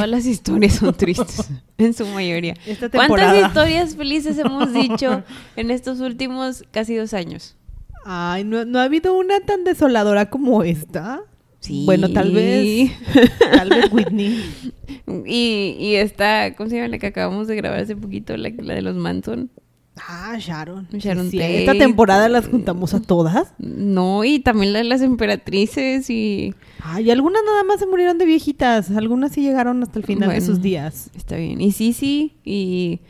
todas las historias son tristes, en su mayoría. Esta ¿Cuántas historias felices hemos dicho en estos últimos casi dos años? Ay, ¿no, no ha habido una tan desoladora como esta? Sí. Bueno, tal vez. Tal vez Whitney. Y, y esta, ¿cómo se llama la que acabamos de grabar hace poquito? La, la de los Manson. Ah, Sharon. Sharon Sí, Tate. Esta temporada las juntamos a todas. No, y también la de las emperatrices y... Ay, algunas nada más se murieron de viejitas. Algunas sí llegaron hasta el final de sus días. Está bien. Y Sisi y,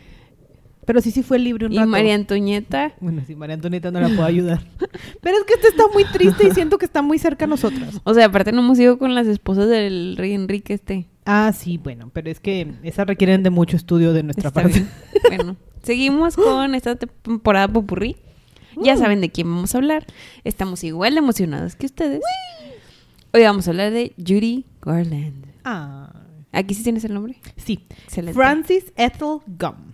Pero sí, sí fue libre un y rato. María Antonieta. Bueno, sí, María Antonieta no la puedo ayudar. Pero es que esta está muy triste y siento que está muy cerca a nosotras. O sea, aparte no hemos ido con las esposas del rey Enrique este. Ah, sí, bueno, pero es que esas requieren de mucho estudio de nuestra Está parte. bien. Bueno, seguimos con esta temporada popurrí. Ya saben de quién vamos a hablar. Estamos igual de emocionadas que ustedes. Hoy vamos a hablar de Judy Garland. Ah, ¿Aquí sí tienes el nombre? sí. Excelente. Francis Ethel Gum.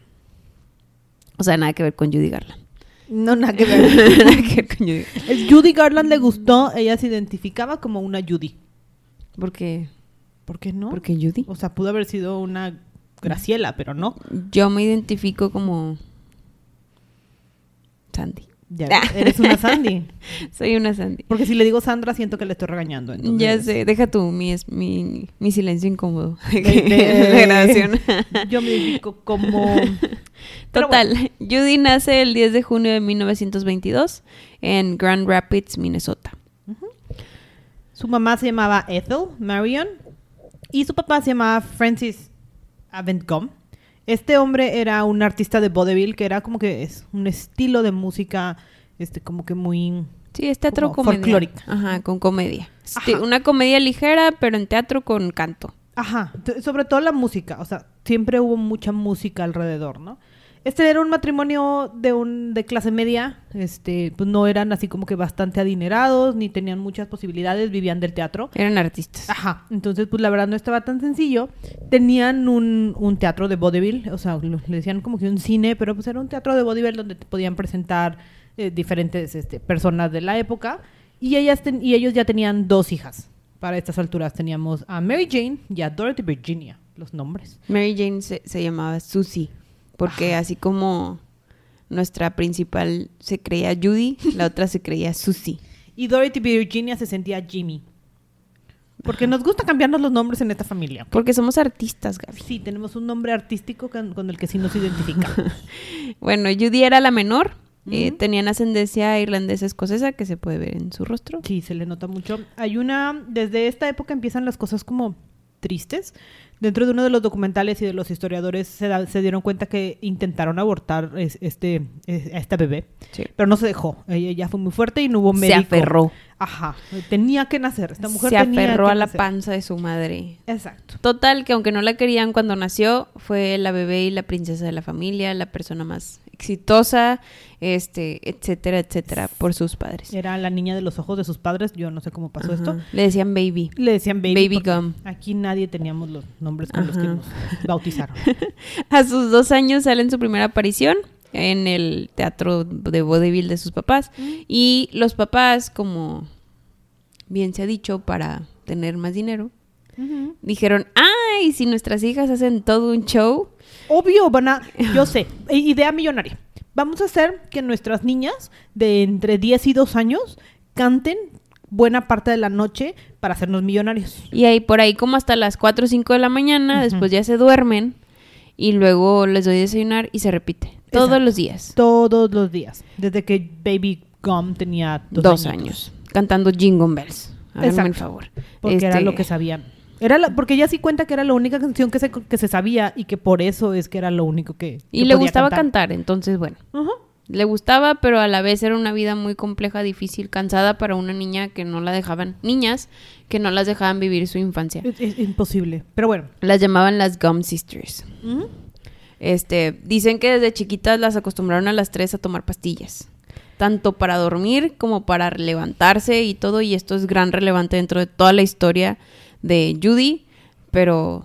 O sea, nada que ver con Judy Garland. No, nada que ver. nada que ver con Judy. El Judy Garland le gustó, ella se identificaba como una Judy. ¿Por qué? ¿Por qué no? ¿Por qué Judy? O sea, pudo haber sido una Graciela, pero no. Yo me identifico como Sandy. Ya ves, eres una Sandy. Soy una Sandy. Porque si le digo Sandra, siento que le estoy regañando. entonces- Ya sé, deja tú mi, es- mi, mi silencio incómodo de, De- de- de grabación. Yo me identifico como... Total, Judy nace el 10 de junio de 1922 en Grand Rapids, Minnesota. Su mamá se llamaba Ethel Marion y su papá se llamaba Francis Aventcom. Este hombre era un artista de vaudeville que era como que es un estilo de música este como que muy Sí, es teatro Como comedia. folclórica. Ajá, con comedia. Ajá. una comedia ligera, pero en teatro con canto. Ajá, sobre todo la música, o sea, siempre hubo mucha música alrededor, ¿no? Este era un matrimonio de un de clase media, este, pues no eran así como que bastante adinerados, ni tenían muchas posibilidades, vivían del teatro. Eran artistas. Ajá, entonces pues la verdad no estaba tan sencillo. Tenían un, un teatro de vaudeville, o sea, le decían como que un cine, pero pues era un teatro de vaudeville donde te podían presentar eh, diferentes este, personas de la época. Y, ellas ten- y ellos ya tenían dos hijas. Para estas alturas teníamos a Mary Jane y a Dorothy Virginia, los nombres. Mary Jane se, se llamaba Susie, porque así como nuestra principal se creía Judy, la otra se creía Susie. Y Dorothy Virginia se sentía Jimmy. Porque nos gusta cambiarnos los nombres en esta familia. Porque somos artistas, Gaby. Sí, tenemos un nombre artístico con, con el que sí nos identificamos. Bueno, Judy era la menor. eh, tenían ascendencia irlandesa-escocesa que se puede ver en su rostro. Sí, se le nota mucho. Hay una, desde esta época empiezan las cosas como tristes. Dentro de uno de los documentales y de los historiadores se, da- se dieron cuenta que intentaron abortar es- este, es- a esta bebé, Sí. pero no se dejó. Ella ya fue muy fuerte y no hubo Se médico. aferró. Ajá, tenía que nacer. Esta mujer se tenía aferró que a la nacer. panza de su madre. Exacto. Total, que aunque no la querían cuando nació, fue la bebé y la princesa de la familia, la persona más exitosa, este, etcétera, etcétera, por sus padres. Era la niña de los ojos de sus padres. Yo no sé cómo pasó Ajá. esto. Le decían baby. Le decían baby. Baby gum. Aquí nadie teníamos los nombres con los que nos bautizaron. A sus dos años sale en su primera aparición en el teatro de vaudeville de sus papás. Y los papás, como bien se ha dicho, para tener más dinero, Dijeron, ay, si nuestras hijas hacen todo un show, Obvio, van a. Yo sé, idea millonaria. Vamos a hacer que nuestras niñas de entre 10 y 2 años canten buena parte de la noche para hacernos millonarios. y ahí por ahí como hasta las 4 o 5 de la mañana, después ya se duermen y luego les doy desayunar y se repite. Todos Exacto. los días. Todos los días. Desde que Baby Gum tenía dos, años. Cantando Jingle Bells. Háganme el favor. Porque era Este, lo que sabían. Era la- porque ella sí cuenta que era la única canción que se, que se sabía y que por eso es que era lo único que. Y le podía gustaba cantar. entonces bueno. Le gustaba, pero a la vez era una vida muy compleja, difícil, cansada para una niña que no la dejaban, niñas que no las dejaban vivir su infancia. Es, es imposible. Pero bueno. Las llamaban las Gum Sisters. Este, dicen que desde chiquitas las acostumbraron a las tres a tomar pastillas. Tanto para dormir como para levantarse y todo. Y esto es gran relevante dentro de toda la historia de Judy. Pero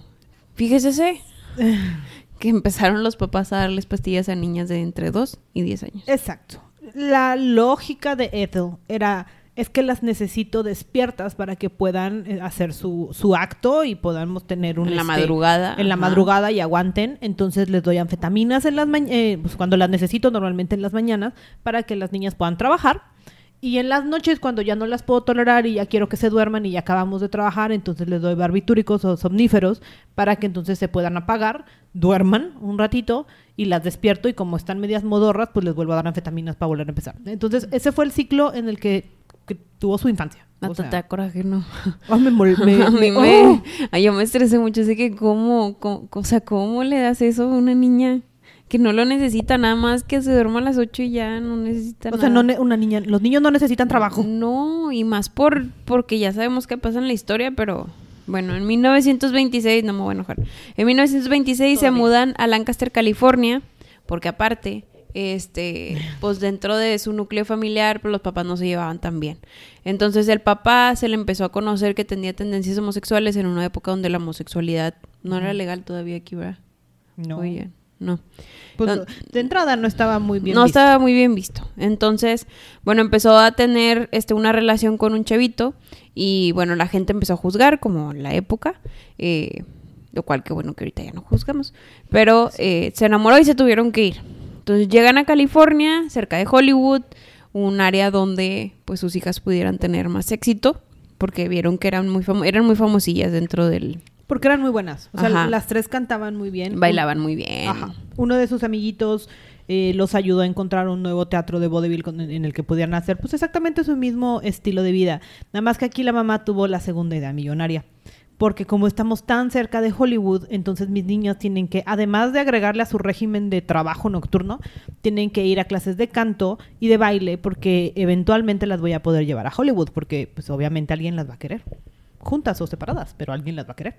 fíjese que empezaron los papás a darles pastillas a niñas de entre 2 y 10 años. Exacto. La lógica de Ethel era es que las necesito despiertas para que puedan eh, hacer su, su acto y podamos tener un... En la este, madrugada, En la ajá. madrugada y aguanten. Entonces les doy anfetaminas en las mañanas, pues cuando las necesito normalmente en las mañanas, para que las niñas puedan trabajar. Y en las noches, cuando ya no las puedo tolerar y ya quiero que se duerman y ya acabamos de trabajar, entonces les doy barbitúricos o somníferos para que entonces se puedan apagar, duerman un ratito y las despierto y como están medias modorras, pues les vuelvo a dar anfetaminas para volver a empezar. Entonces ese fue el ciclo en el que, que tuvo su infancia. No O sea, coraje, no. ay, me mol- me- a mí me- me, ¡oh! ay, yo me estresé mucho, así que cómo, cómo- o sea, cómo le das eso a una niña que no lo necesita nada más que se duerma a las 8 y ya no necesita O sea, nada. no ne- una niña, los niños no necesitan trabajo. No, y más por porque ya sabemos qué pasa en la historia, pero bueno, en 1926, no me voy a enojar. En 1926 se Todavía. mudan a Lancaster, California, porque aparte, este, pues dentro de su núcleo familiar, pues los papás no se llevaban tan bien. Entonces el papá se le empezó a conocer que tenía tendencias homosexuales en una época donde la homosexualidad no era legal todavía aquí, ¿verdad? No. Oye, no. Pues, No. de entrada no estaba muy bien. no visto. estaba muy bien visto. Entonces, bueno, empezó a tener este, una relación con un chavito y bueno, la gente empezó a juzgar como en la época, eh, lo cual que bueno que ahorita ya no juzgamos, pero eh, se enamoró y se tuvieron que ir. Entonces llegan a California, cerca de Hollywood, un área donde pues sus hijas pudieran tener más éxito, porque vieron que eran muy, eran muy famosillas dentro del... Porque eran muy buenas. O sea, Ajá. las tres cantaban muy bien. Bailaban muy bien. Ajá. Uno de sus amiguitos eh, los ayudó a encontrar un nuevo teatro de vodevil en el que pudieran hacer pues exactamente su mismo estilo de vida. Nada más que aquí la mamá tuvo la segunda idea millonaria. Porque como estamos tan cerca de Hollywood, entonces mis niños tienen que, además de agregarle a su régimen de trabajo nocturno, tienen que ir a clases de canto y de baile porque eventualmente las voy a poder llevar a Hollywood porque pues obviamente alguien las va a querer. Juntas o separadas, pero alguien las va a querer.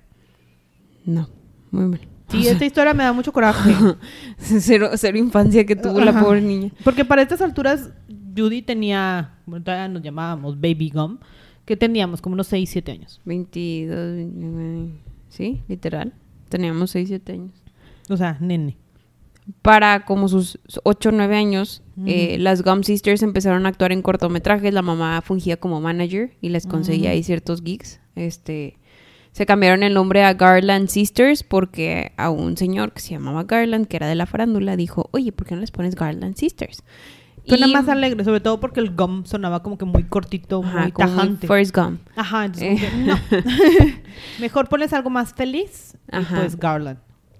No, muy mal. Sí, esta historia me da mucho coraje. cero, cero infancia que tuvo la Ajá. pobre niña. Porque para estas alturas, Judy tenía, bueno, todavía nos llamábamos Baby Gum, que teníamos como unos 6, 7 años. 22, 29, sí, literal. Teníamos 6, 7 años. O sea, nene. Para como sus 8 o 9 años, eh, las Gum Sisters empezaron a actuar en cortometrajes. La mamá fungía como manager y les conseguía ahí ciertos gigs. Este, se cambiaron el nombre a Garland Sisters porque a un señor que se llamaba Garland, que era de la farándula, dijo, oye, ¿por qué no les pones Garland Sisters? Suena Y- más alegre, sobre todo porque el gum sonaba como que muy cortito, Ajá, muy tajante. Forrest Gump. Ajá, entonces Eh. que, no. Mejor pones algo más feliz y pues Garland.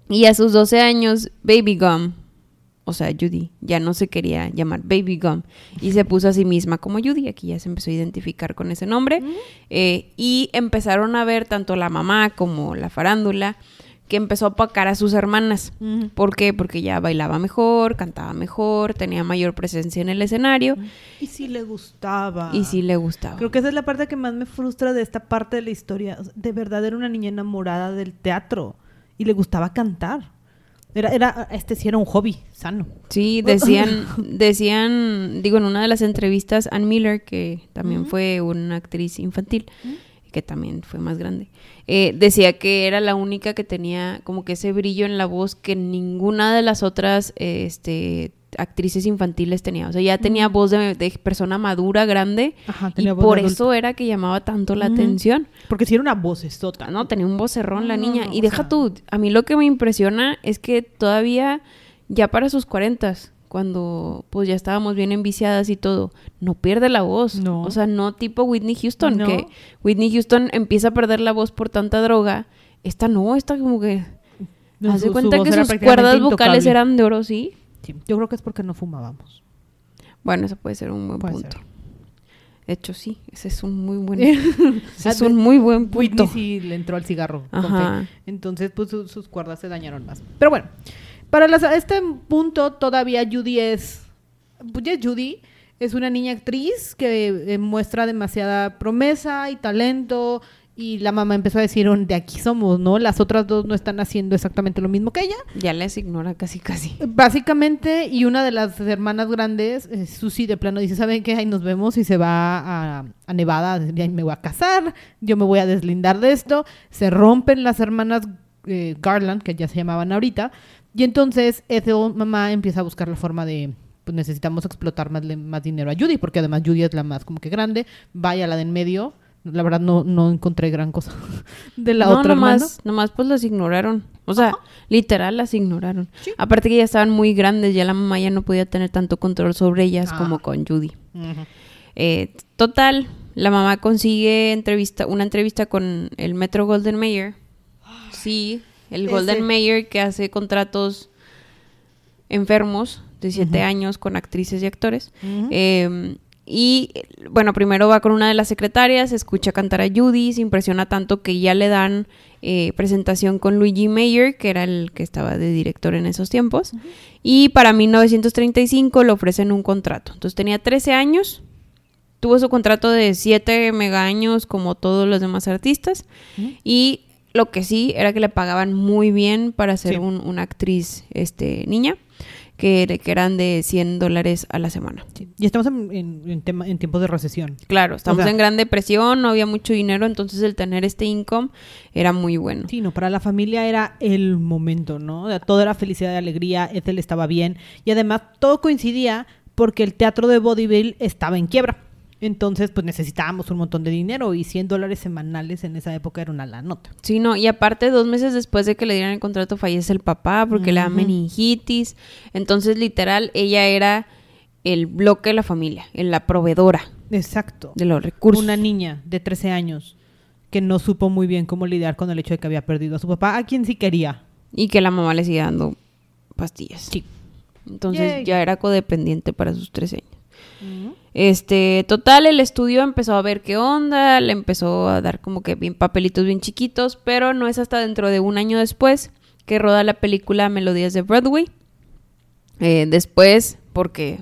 Y a sus 12 años, Baby Gum, o sea, Judy, ya no se quería llamar Baby Gum y se puso a sí misma como Judy. Aquí ya se empezó a identificar con ese nombre. Eh, y empezaron a ver tanto la mamá como la farándula que empezó a opacar a sus hermanas. ¿Por qué? Porque ya bailaba mejor, cantaba mejor, tenía mayor presencia en el escenario Y sí le gustaba. y sí le gustaba. Creo que esa es la parte que más me frustra de esta parte de la historia. De verdad era una niña enamorada del teatro y le gustaba cantar. Era, era, este sí era un hobby sano. Sí, decían, decían, digo, en una de las entrevistas, Ann Miller, que también fue una actriz infantil, que también fue más grande, eh, decía que era la única que tenía como que ese brillo en la voz que ninguna de las otras eh, este, actrices infantiles tenía. O sea, ya tenía voz de, de persona madura, grande, Ajá, y tenía voz por eso era que llamaba tanto la atención. Porque sí era una vocesota. No, tenía un vocerrón la niña. no, y deja sea- tú, a mí lo que me impresiona es que todavía, ya para sus cuarentas, cuando pues ya estábamos bien enviciadas y todo, no pierde la voz. No. O sea, no tipo Whitney Houston, No. que Whitney Houston empieza a perder la voz por tanta droga. Esta no, esta como que... Su cuenta que sus cuerdas vocales eran de oro, ¿sí? Sí, yo creo que es porque no fumábamos. Bueno, eso puede ser un buen Puede punto. ser. De hecho, sí, ese es un muy buen, ese es un muy buen punto. Whitney sí le entró al cigarro. Ajá. Entonces, pues su- sus cuerdas se dañaron más. Pero bueno, para las- este punto todavía Judy es. Pues Judy. Es una niña actriz que eh, muestra demasiada promesa y talento Y la mamá empezó a decir, "Oh, de aquí somos, ¿no? Las otras dos no están haciendo exactamente lo mismo que ella. Ya les ignora casi casi. Básicamente, y una de las hermanas grandes, eh, Susi, de plano dice, ¿saben qué? Ahí nos vemos y se va a, a Nevada, ya me voy a casar, yo me voy a deslindar de esto. Se rompen las hermanas eh, Garland, que ya se llamaban ahorita, y entonces Ethel, mamá, empieza a buscar la forma de, pues necesitamos explotar más, más dinero a Judy, porque además Judy es la más como que grande, vaya la de en medio. La verdad no, no encontré gran cosa de la no, otra nomás, nomás pues las ignoraron. O sea, literal las ignoraron. Sí. Aparte que ya estaban muy grandes, ya la mamá ya no podía tener tanto control sobre ellas Ah. como con Judy. Eh, total, la mamá consigue entrevista, una entrevista con el Metro Golden Mayer. Sí, el Ese. Golden Mayer que hace contratos enfermos de siete años con actrices y actores. Eh, y bueno, primero va con una de las secretarias, escucha cantar a Judy, se impresiona tanto que ya le dan eh, presentación con Luigi Mayer, que era el que estaba de director en esos tiempos. Y para 1935 le ofrecen un contrato. Entonces tenía 13 años, tuvo su contrato de 7 mega años como todos los demás artistas. Y lo que sí era que le pagaban muy bien para ser Sí. un- una actriz este, niña, que, que eran de 100 dólares a la semana. Sí. Y estamos en, en- en tema- en tiempos de recesión. Claro, estamos sea- en gran depresión, no había mucho dinero, entonces el tener este income era muy bueno. Sí, no, para la familia era el momento, ¿no? O todo era felicidad y alegría, Ethel estaba bien y además todo coincidía porque el teatro de Vaudeville estaba en quiebra. Entonces, pues necesitábamos un montón de dinero y 100 dólares semanales en esa época era una la nota. Sí, no, y aparte dos meses después de que le dieran el contrato fallece el papá porque le da meningitis, entonces literal ella era el bloque de la familia, en la proveedora Exacto. de los recursos. Una niña de 13 años que no supo muy bien cómo lidiar con el hecho de que había perdido a su papá, a quien sí quería. Y que la mamá le sigue dando pastillas. Sí. Entonces Yay. ya era codependiente para sus 13 años. Este, total, el estudio empezó a ver qué onda, le empezó a dar como que bien papelitos bien chiquitos, pero no es hasta dentro de un año después que roda la película Melodías de Broadway. Eh, después, porque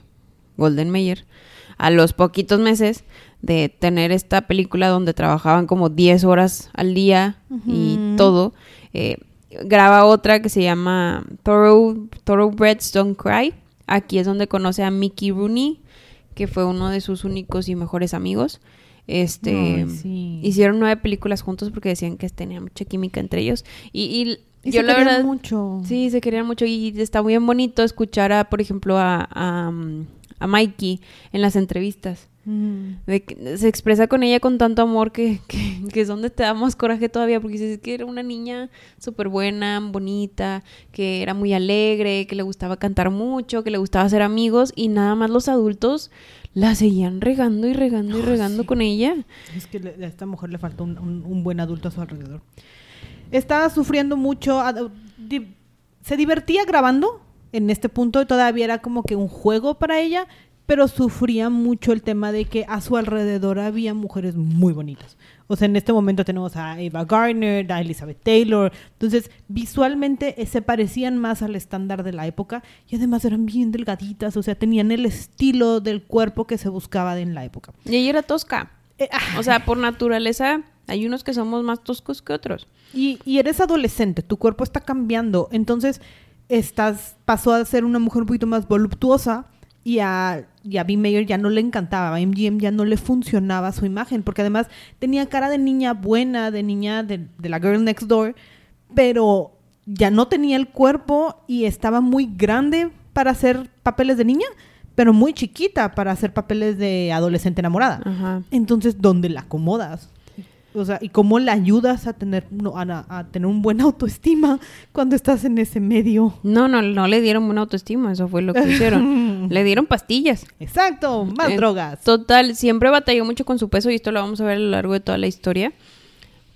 Golden Mayer, a los poquitos meses de tener esta película donde trabajaban como 10 horas al día y todo, eh, graba otra que se llama Thorough, Thoroughbreds Don't Cry. Aquí es donde conoce a Mickey Rooney, que fue uno de sus únicos y mejores amigos. Este, sí. hicieron nueve películas juntos porque decían que tenía mucha química entre ellos. Y, y Y yo se la querían verdad mucho. Sí, se querían mucho y está muy bonito escuchar a, por ejemplo, a, a, a Mikey en las entrevistas. Mm. De que se expresa con ella con tanto amor que, que, que es donde te da más coraje todavía porque dices que era una niña súper buena, bonita, que era muy alegre, que le gustaba cantar mucho, que le gustaba hacer amigos y nada más los adultos la seguían regando y regando y Oh, regando sí. con ella. Es que le- a esta mujer le faltó un, un- un buen adulto a su alrededor. Estaba sufriendo mucho. se divertía grabando. En este punto todavía era como que un juego para ella, pero sufría mucho el tema de que a su alrededor había mujeres muy bonitas. O sea, en este momento tenemos a Eva Gardner, a Elizabeth Taylor. Entonces, visualmente eh, se parecían más al estándar de la época y además eran bien delgaditas. O sea, tenían el estilo del cuerpo que se buscaba en la época. Y ella era tosca. Eh, ah, O sea, por naturaleza hay unos que somos más toscos que otros. Y, y eres adolescente, tu cuerpo está cambiando, entonces estás pasó a ser una mujer un poquito más voluptuosa y a, y a B. Mayer ya no le encantaba, a MGM ya no le funcionaba su imagen, porque además tenía cara de niña buena, de niña de, de la girl next door, pero ya no tenía el cuerpo y estaba muy grande para hacer papeles de niña, pero muy chiquita para hacer papeles de adolescente enamorada. Ajá. Entonces, ¿dónde la acomodas? O sea, ¿y cómo la ayudas a tener, no, a, a tener un buen autoestima cuando estás en ese medio? No, no, no le dieron buena autoestima, eso fue lo que hicieron. le dieron pastillas. Exacto, más Eh, drogas. Total, siempre batalló mucho con su peso y esto lo vamos a ver a lo largo de toda la historia.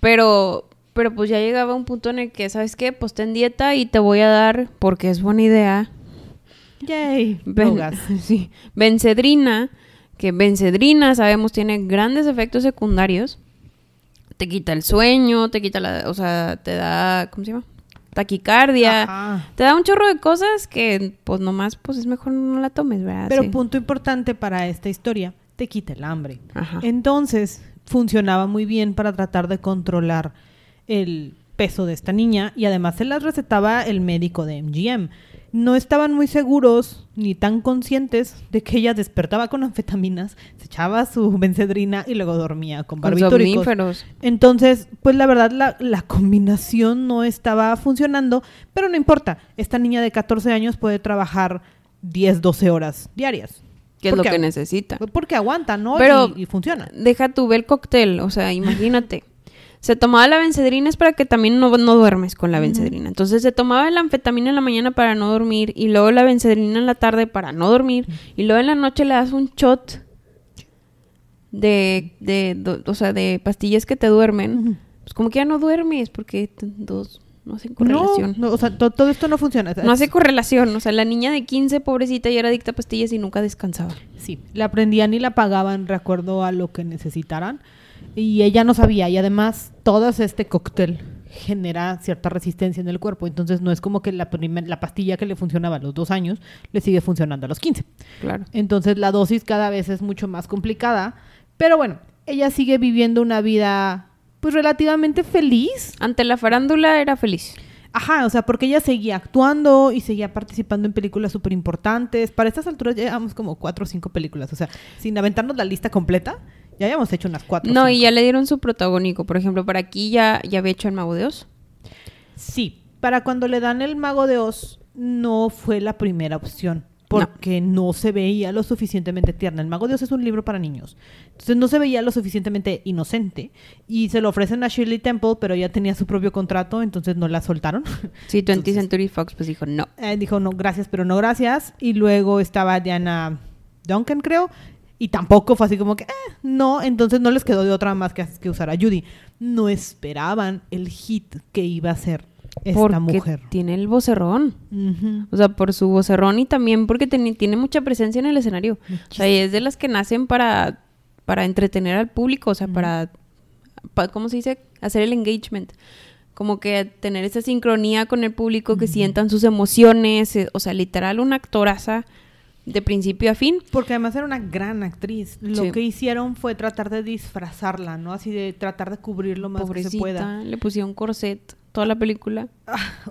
Pero, pero pues ya llegaba un punto en el que, ¿sabes qué? Pues ten dieta y te voy a dar, porque es buena idea, Yay, Ben- drogas. sí, Bencedrina, que Bencedrina, sabemos, tiene grandes efectos secundarios. Te quita el sueño, te quita la, o sea, te da, ¿cómo se llama? Taquicardia. Ajá. Te da un chorro de cosas que, pues nomás, pues es mejor no la tomes, ¿verdad? Pero Sí. punto importante para esta historia, te quita el hambre. Ajá. Entonces, funcionaba muy bien para tratar de controlar el peso de esta niña y además se las recetaba el médico de MGM. No estaban muy seguros ni tan conscientes de que ella despertaba con anfetaminas, se echaba su bencedrina y luego dormía con barbitúricos. Entonces, pues la verdad la, la combinación no estaba funcionando, pero no importa. Esta niña de 14 años puede trabajar 10, 12 horas diarias. Que es lo que necesita. Porque aguanta, ¿no? Pero- y, y funciona. Deja tu ver el cóctel, o sea, imagínate. Se tomaba la bencedrina es para que también no, no duermes con la bencedrina. Entonces se tomaba la anfetamina en la mañana para no dormir y luego la bencedrina en la tarde para no dormir y luego en la noche le das un shot de, de, do- o sea, de pastillas que te duermen. Pues como que ya no duermes porque dos no hacen correlación. no, o sea, to- todo esto no funciona. No hace correlación, o sea, la niña de 15, pobrecita, ya era adicta a pastillas y nunca descansaba. Sí, la prendían y la pagaban de acuerdo a lo que necesitaran. Y ella no sabía. Y además, todo este cóctel genera cierta resistencia en el cuerpo. Entonces, no es como que la, primer- la pastilla que le funcionaba a los dos años le sigue funcionando a los 15. Claro. Entonces, la dosis cada vez es mucho más complicada. Pero bueno, ella sigue viviendo una vida, pues relativamente feliz. Ante la farándula era feliz. Ajá, o sea, porque ella seguía actuando y seguía participando en películas súper importantes. Para estas alturas llevamos como cuatro o cinco películas. O sea, sin aventarnos la lista completa, ya habíamos hecho unas cuatro. No, cinco. y ya le dieron su protagónico. Por ejemplo, para aquí ya, ya había hecho el Mago de Oz. Sí, para cuando le dan el Mago de Oz, no fue la primera opción. Porque no. se veía lo suficientemente tierna. El Mago de Oz es un libro para niños. Entonces no se veía lo suficientemente inocente. Y se lo ofrecen a Shirley Temple, pero ella tenía su propio contrato, entonces no la soltaron. Sí, 20th Entonces- Century Fox pues dijo no. Eh, dijo no, gracias, pero no gracias. Y luego estaba Diana Duncan, creo. Y tampoco fue así como que, eh, no. Entonces no les quedó de otra más que, que usar a Judy. No esperaban el hit que iba a ser esta porque mujer. tiene el vocerrón. O sea, por su vocerrón y también porque tiene, mucha presencia en el escenario. O sea, y es de las que nacen para, para entretener al público, o sea, para, pa- ¿cómo se dice? Hacer el engagement. Como que tener esa sincronía con el público, que sientan sus emociones, eh, o sea, literal una actoraza de principio a fin. Porque además era una gran actriz. Lo Sí. que hicieron fue tratar de disfrazarla, ¿no? Así de tratar de cubrir lo más que se pueda. Le pusieron corset toda la película.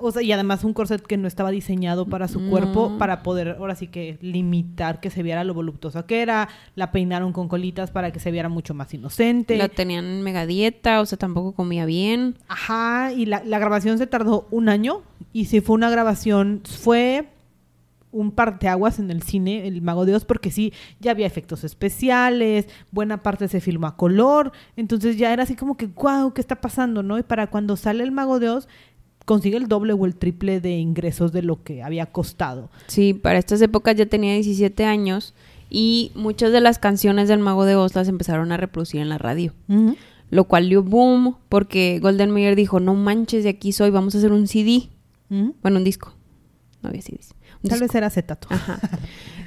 O sea, y además un corset que no estaba diseñado para su No. cuerpo, para poder ahora sí que limitar que se viera lo voluptuosa que era. La peinaron con colitas para que se viera mucho más inocente. La tenían en mega dieta, o sea, tampoco comía bien. Ajá, y la, la grabación se tardó un año. Y si fue una grabación, fue un parteaguas en el cine, El Mago de Oz, porque sí, ya había efectos especiales, buena parte se filmó a color, entonces ya era así como que, wow, ¿qué está pasando? ¿no? Y para cuando sale El Mago de Oz, consigue el doble o el triple de ingresos de lo que había costado. Sí, para estas épocas ya tenía 17 años y muchas de las canciones del Mago de Oz las empezaron a reproducir en la radio. Lo cual dio boom porque Golden Mayer dijo, no manches, de aquí soy, vamos a hacer un CD. Ujú. Bueno, un disco. No había CDs. Tal vez era acetato. Ajá.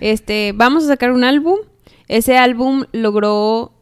Este, vamos a sacar un álbum. Ese álbum logró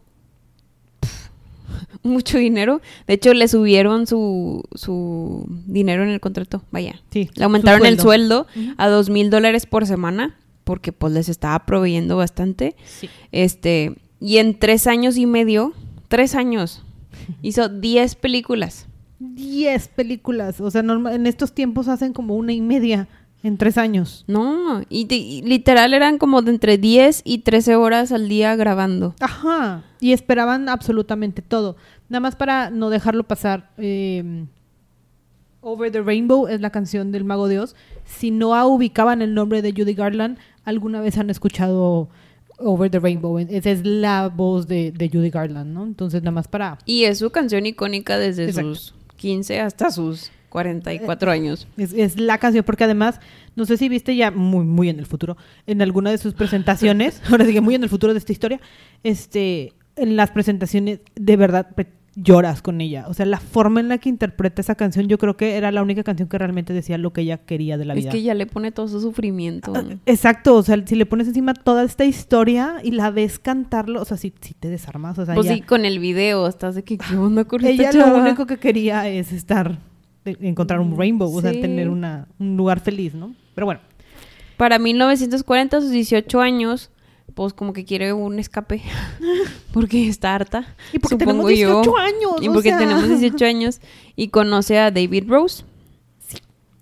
mucho dinero. De hecho, le subieron su, su dinero en el contrato. Vaya. Sí, Le aumentaron el sueldo a dos mil dólares por semana porque pues les estaba proveyendo bastante. Sí. Este, y en tres años y medio, tres años, hizo diez películas. 10 películas, o sea, en estos tiempos hacen como una y media en tres años. No, y, literal eran como de entre 10 y 13 horas al día grabando. Ajá. Y esperaban absolutamente todo. Nada más para no dejarlo pasar. eh, Over the Rainbow es la canción del Mago de Oz. Si no ubicaban el nombre de Judy Garland, alguna vez han escuchado Over the Rainbow. Esa es la voz de, de Judy Garland, ¿no? Entonces, nada más para... Y es su canción icónica desde Exacto. sus 15 hasta sus 44 años. Es, es la canción, porque además, no sé si viste ya muy, muy en el futuro, en alguna de sus presentaciones, ahora sí que muy en el futuro de esta historia, este, en las presentaciones, de verdad, lloras con ella. O sea, la forma en la que interpreta esa canción, yo creo que era la única canción que realmente decía lo que ella quería de la Es vida. que ya le pone todo su sufrimiento. Ah, Exacto, o sea, si le pones encima toda esta historia y la ves cantarlo, o sea, si, si te desarmas, o sea, pues ella, sí, con el video estás de que qué onda con esta ella lo único que quería es estar, encontrar un rainbow, o sea, Sí. tener una, un lugar feliz, ¿no? Pero bueno. Para 1940, a sus 18 años, pues como que quiere un escape porque está harta. Y porque supongo tenemos 18 yo. años. Y o porque sea. tenemos 18 años y conoce a David Rose.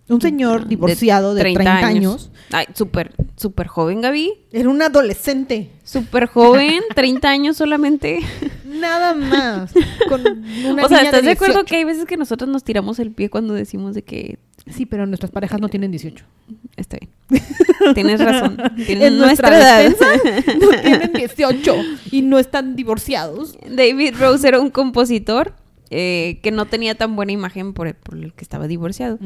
Un señor divorciado de 30, años. Ay, súper, súper joven, Gaby. Era un adolescente. Súper joven, 30 años solamente. Nada más. Con una o sea, ¿estás de, acuerdo 18? que hay veces que nosotros nos tiramos el pie cuando decimos de que Sí, pero nuestras parejas no tienen 18. está bien? Tienes razón. Tienes En nuestra nuestra edad. defensa, no tienen 18 y no están divorciados. David Rose era un compositor eh, que no tenía tan buena imagen por el, por el que estaba divorciado.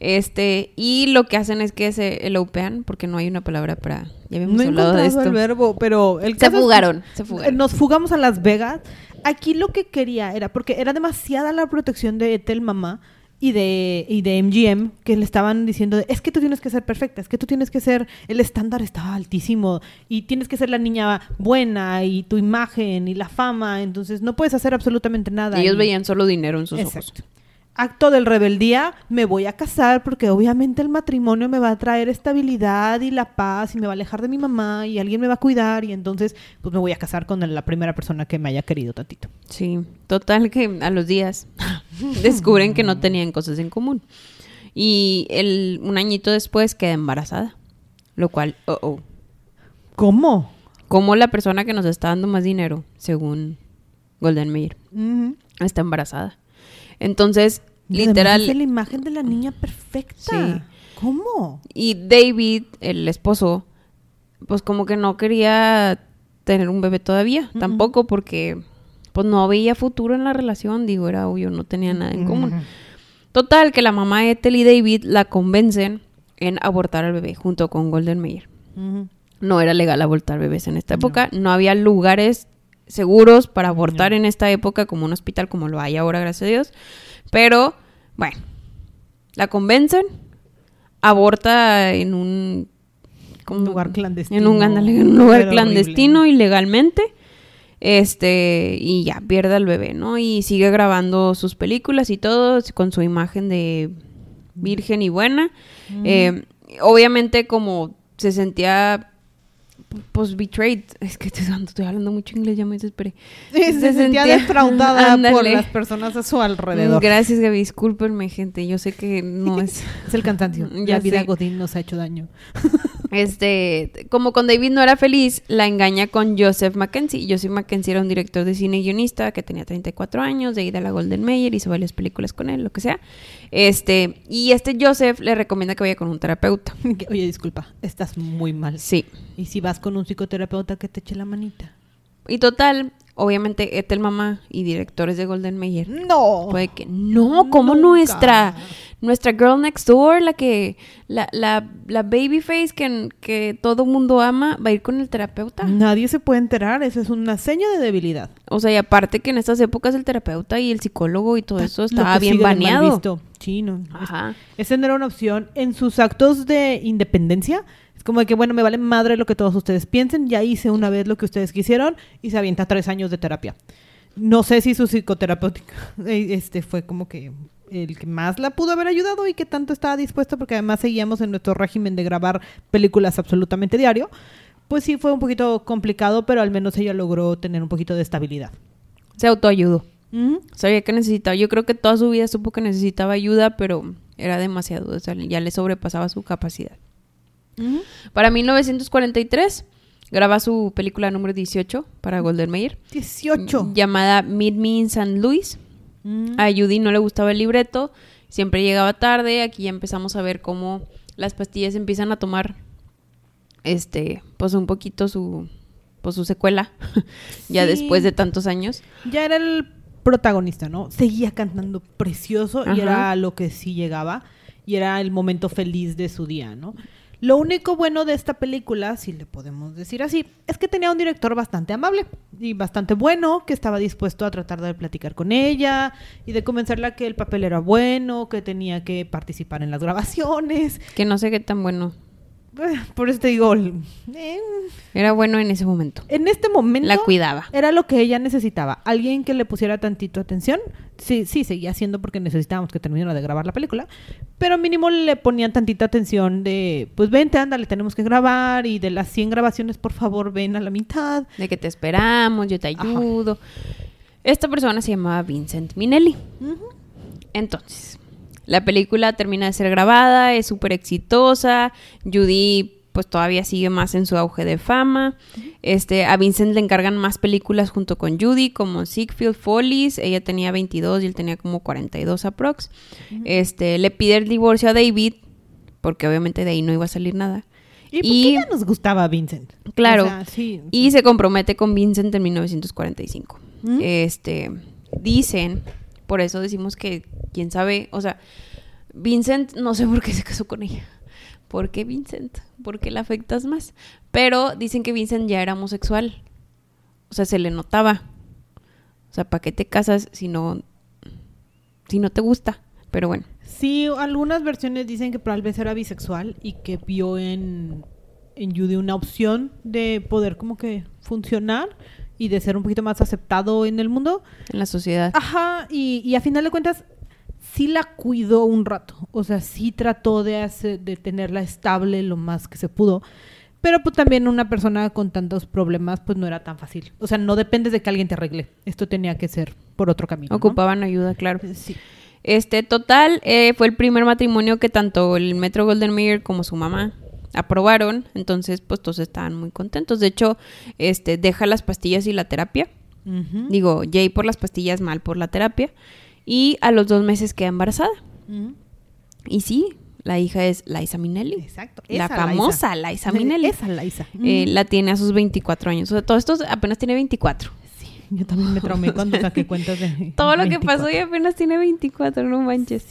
Este, y lo que hacen es que se elopean, porque no hay una palabra para. Ya habíamos No hablado de esto. el verbo, pero el Se fugaron, se fugaron. Nos fugamos a Las Vegas. Aquí lo que quería era, porque era demasiada la protección de Ethel Mamá y de, y de MGM, que le estaban diciendo, es que tú tienes que ser perfecta, es que tú tienes que ser, el estándar estaba altísimo y tienes que ser la niña buena y tu imagen y la fama, entonces no puedes hacer absolutamente nada. Ellos Y- veían solo dinero en sus ojos. Acto del rebeldía, me voy a casar porque obviamente el matrimonio me va a traer estabilidad y la paz y me va a alejar de mi mamá y alguien me va a cuidar y entonces pues me voy a casar con la primera persona que me haya querido tantito. Sí, total que a los días descubren que no tenían cosas en común. Y el, un añito después queda embarazada. Lo cual, oh, oh. ¿Cómo? Como la persona que nos está dando más dinero, según Golden Ujú. está embarazada. Entonces, Y literal, es la imagen de la niña perfecta. Sí. ¿Cómo? Y David, el esposo, pues como que no quería tener un bebé todavía, tampoco porque pues no veía futuro en la relación, digo, era obvio, no tenía nada en común. Ujú. Total, que la mamá Ethel y David la convencen en abortar al bebé junto con Golden Mayer. Ujú. No era legal abortar bebés en esta época, no había lugares seguros para abortar en esta época como un hospital como lo hay ahora, gracias a Dios. Pero, bueno, la convencen, aborta en un... Un lugar clandestino. En un, ándale, en un lugar clandestino, horrible. ilegalmente. Este, y ya, pierde al bebé, ¿no? Y sigue grabando sus películas y todo con su imagen de virgen y buena. Eh, obviamente, como se sentía, pues, betrayed. Es que estoy, estoy hablando mucho inglés, ya me desesperé. Sí, se, Se sentía sentía- defraudada por las personas a su alrededor. Gracias, Gaby. Discúlpenme, gente. Yo sé que no es... Es el cansancio. Ya la vida sé. Godín nos ha hecho daño. Este, como con David no era feliz, la engaña con Joseph Mackenzie. Joseph Mackenzie era un director de cine y guionista que tenía 34 años, de ida a la Golden Mayer, hizo varias películas con él, lo que sea. Este, y este Joseph le recomienda que vaya con un terapeuta. Oye, disculpa, estás muy mal. Sí. Y si vas con un psicoterapeuta que te eche la manita. Y total, obviamente, Ethel Mamá y directores de Golden Mayer. No. Puede que no, como nuestra nuestra girl next door, la que la, la, la babyface que, que todo mundo ama, va a ir con el terapeuta. Nadie se puede enterar, eso es una seña de debilidad. O sea, y aparte que en estas épocas el terapeuta y el psicólogo y todo eso estaba bien baneado. visto. Sí, no. Ajá. Esa no era una opción. En sus actos de independencia, es como de que, bueno, me vale madre lo que todos ustedes piensen, ya hice una vez lo que ustedes quisieron y se avienta tres años de terapia. No sé si su psicoterapéutica este, fue como que el que más la pudo haber ayudado y que tanto estaba dispuesto, porque además seguíamos en nuestro régimen de grabar películas absolutamente diario. Pues sí fue un poquito complicado, pero al menos ella logró tener un poquito de estabilidad. Se autoayudó. Sabía que necesitaba. Yo creo que toda su vida supo que necesitaba ayuda, pero era demasiado. O sea, ya le sobrepasaba su capacidad. Para 1943 graba su película número 18 para Golden Mayer, 18. llamada Meet Me in St. Louis. Mm. A Judy no le gustaba el libreto, siempre llegaba tarde. Aquí ya empezamos a ver cómo las pastillas empiezan a tomar, este, pues un poquito su, pues su secuela, ya Sí. después de tantos años. ya era el protagonista, ¿no? Seguía cantando precioso y era lo que sí llegaba y era el momento feliz de su día, ¿no? Lo único bueno de esta película, si le podemos decir así, es que tenía un director bastante amable y bastante bueno, que estaba dispuesto a tratar de platicar con ella y de convencerla que el papel era bueno, que tenía que participar en las grabaciones. Que no sé qué tan bueno. por eso te digo, eh, Era bueno en ese momento. en este momento La cuidaba. era lo que ella necesitaba. Alguien que le pusiera tantito atención. Sí, sí, seguía haciendo porque necesitábamos que terminara de grabar la película. Pero mínimo le ponían tantita atención de, pues vente, ándale, tenemos que grabar. Y de las 100 grabaciones, por favor, ven a la mitad. De que te esperamos, yo te Ajá. ayudo. Esta persona se llamaba Vincent Minelli. Entonces, la película termina de ser grabada, es súper exitosa. Judy pues todavía sigue más en su auge de fama. Este, a Vincent le encargan más películas junto con Judy, como Siegfried Follies. Ella tenía 22 y él tenía como 42 aprox. Este, le pide el divorcio a David, porque obviamente de ahí no iba a salir nada. Y porque Y- ella nos gustaba Vincent. Claro. O sea, sí. Y se compromete con Vincent en 1945. ¿Mm? Este, dicen, por eso decimos que, quién sabe, o sea, Vincent, no sé por qué se casó con ella. ¿Por qué Vincent? ¿Por qué la afectas más? Pero dicen que Vincent ya era homosexual. O sea, se le notaba. O sea, ¿para qué te casas si no, si no te gusta? Pero bueno. Sí, algunas versiones dicen que tal vez era bisexual y que vio en, en Judy una opción de poder como que funcionar y de ser un poquito más aceptado en el mundo. En la sociedad. Ajá, y, y a final de cuentas sí la cuidó un rato. O sea, sí trató de, hacer, de tenerla estable lo más que se pudo. Pero pues también una persona con tantos problemas pues no era tan fácil. O sea, no dependes de que alguien te arregle. Esto tenía que ser por otro camino. ¿no? Ocupaban ayuda, claro. Sí. Este, total, eh, fue el primer matrimonio que tanto el Metro Golden Mayer como su mamá aprobaron. Entonces, pues todos estaban muy contentos. De hecho, este, deja las pastillas y la terapia. Digo, Jay por las pastillas, mal por la terapia. Y a los dos meses queda embarazada. Y sí, la hija es Liza Minnelli. Exacto. La esa famosa Liza Minnelli. Esa Liza. Eh, Mm. la tiene a sus 24 años. O sea, todo esto apenas tiene 24. Sí, yo también me traumé cuando saqué cuentas de Todo lo que 24. pasó y apenas tiene 24, no manches.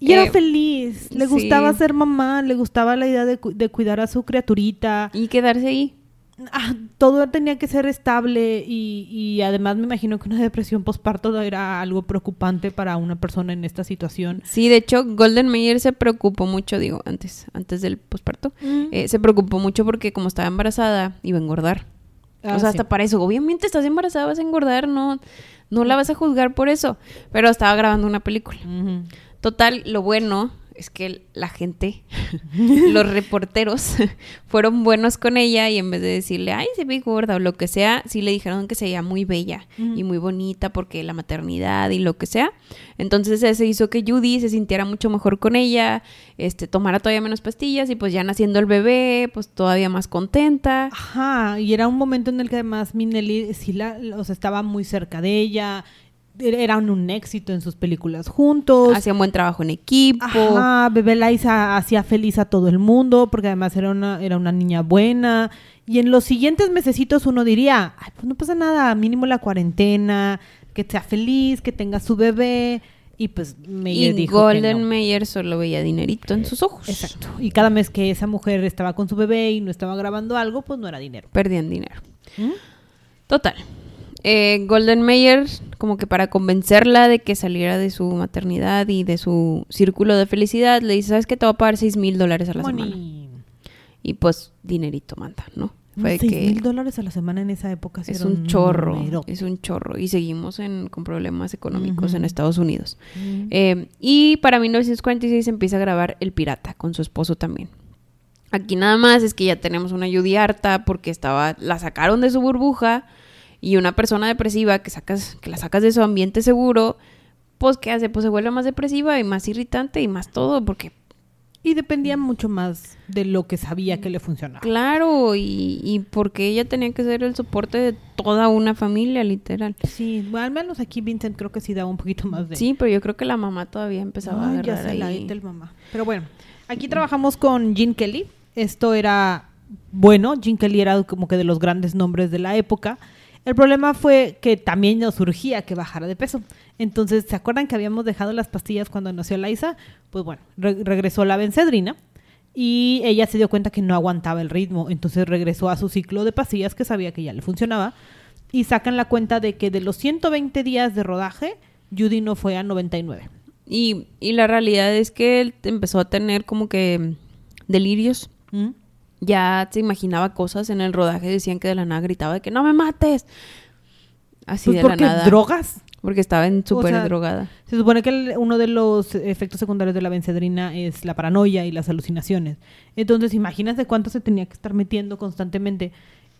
Y era Eh, feliz, le sí. gustaba ser mamá, le gustaba la idea de, cu- de cuidar a su criaturita. Y quedarse ahí. Ah, todo tenía que ser estable y, y además me imagino que una depresión postparto era algo preocupante para una persona en esta situación. Sí, de hecho, Golden Mayer se preocupó mucho, digo, antes, antes del posparto, eh, se preocupó mucho porque como estaba embarazada, iba a engordar. Ah, o sea, sí. hasta para eso, obviamente estás embarazada, vas a engordar, no, no la vas a juzgar por eso. Pero estaba grabando una película. Ujú. Total, lo bueno es que la gente, los reporteros, fueron buenos con ella y en vez de decirle, ay, se ve gorda o lo que sea, sí le dijeron que se veía muy bella y muy bonita porque la maternidad y lo que sea. Entonces eso hizo que Judy se sintiera mucho mejor con ella, este, tomara todavía menos pastillas y pues ya naciendo el bebé, pues todavía más contenta. Ajá, y era un momento en el que además Minelli sí la, o sea, estaba muy cerca de ella, eran un éxito en sus películas juntos. Hacía un buen trabajo en equipo. Ajá, Bebé Liza hacía feliz a todo el mundo porque además era una, era una niña buena. Y en los siguientes mesecitos uno diría, ay, pues no pasa nada, mínimo la cuarentena, que sea feliz, que tenga su bebé. Y pues Meyer Y dijo que Golden no. Mayer solo veía dinerito en sus ojos. Exacto. Y cada mes que esa mujer estaba con su bebé y no estaba grabando algo, pues no era dinero. Perdían dinero. ¿Mm? Total. Eh, Golden Mayer, como que para convencerla de que saliera de su maternidad y de su círculo de felicidad, le dice, ¿sabes qué? Te voy a pagar 6 mil dólares a la semana. Y pues, dinerito manda, ¿no? Fue Seis que mil dólares a la semana en esa época. sí es un chorro, número. es un chorro. Y seguimos en, con problemas económicos Ujú. en Estados Unidos. Mm. Eh, y para 1946 empieza a grabar El Pirata con su esposo también. Aquí nada más es que ya tenemos una Judy harta porque estaba, la sacaron de su burbuja y una persona depresiva que sacas, que la sacas de su ambiente seguro, pues ¿qué hace? Pues se vuelve más depresiva y más irritante y más todo porque Y dependía mucho más de lo que sabía que le funcionaba. claro y, y porque ella tenía que ser el soporte de toda una familia literal. Sí, bueno, al menos aquí Vincent creo que sí daba un poquito más de... Sí, pero yo creo que la mamá todavía empezaba a ya agarrar se la ahí. el mamá. Pero bueno, aquí trabajamos con Gene Kelly. Esto era bueno, Gene Kelly era como que de los grandes nombres de la época. El problema fue que también nos surgía que bajara de peso. Entonces, ¿se acuerdan que habíamos dejado las pastillas cuando nació Liza? Pues bueno, re- regresó la bencedrina y ella se dio cuenta que no aguantaba el ritmo. Entonces regresó a su ciclo de pastillas que sabía que ya le funcionaba. Y sacan la cuenta de que de los 120 días de rodaje, Judy no fue a 99. Y, y la realidad es que él empezó a tener como que delirios. ¿Mm? Ya se imaginaba cosas en el rodaje, decían que de la nada gritaba de que no me mates. Así Pues de porque la nada. drogas. Porque estaba en súper sea, drogada. Se supone que el- uno de los efectos secundarios de la bencedrina es la paranoia y las alucinaciones. Entonces, imagínate cuánto se tenía que estar metiendo constantemente.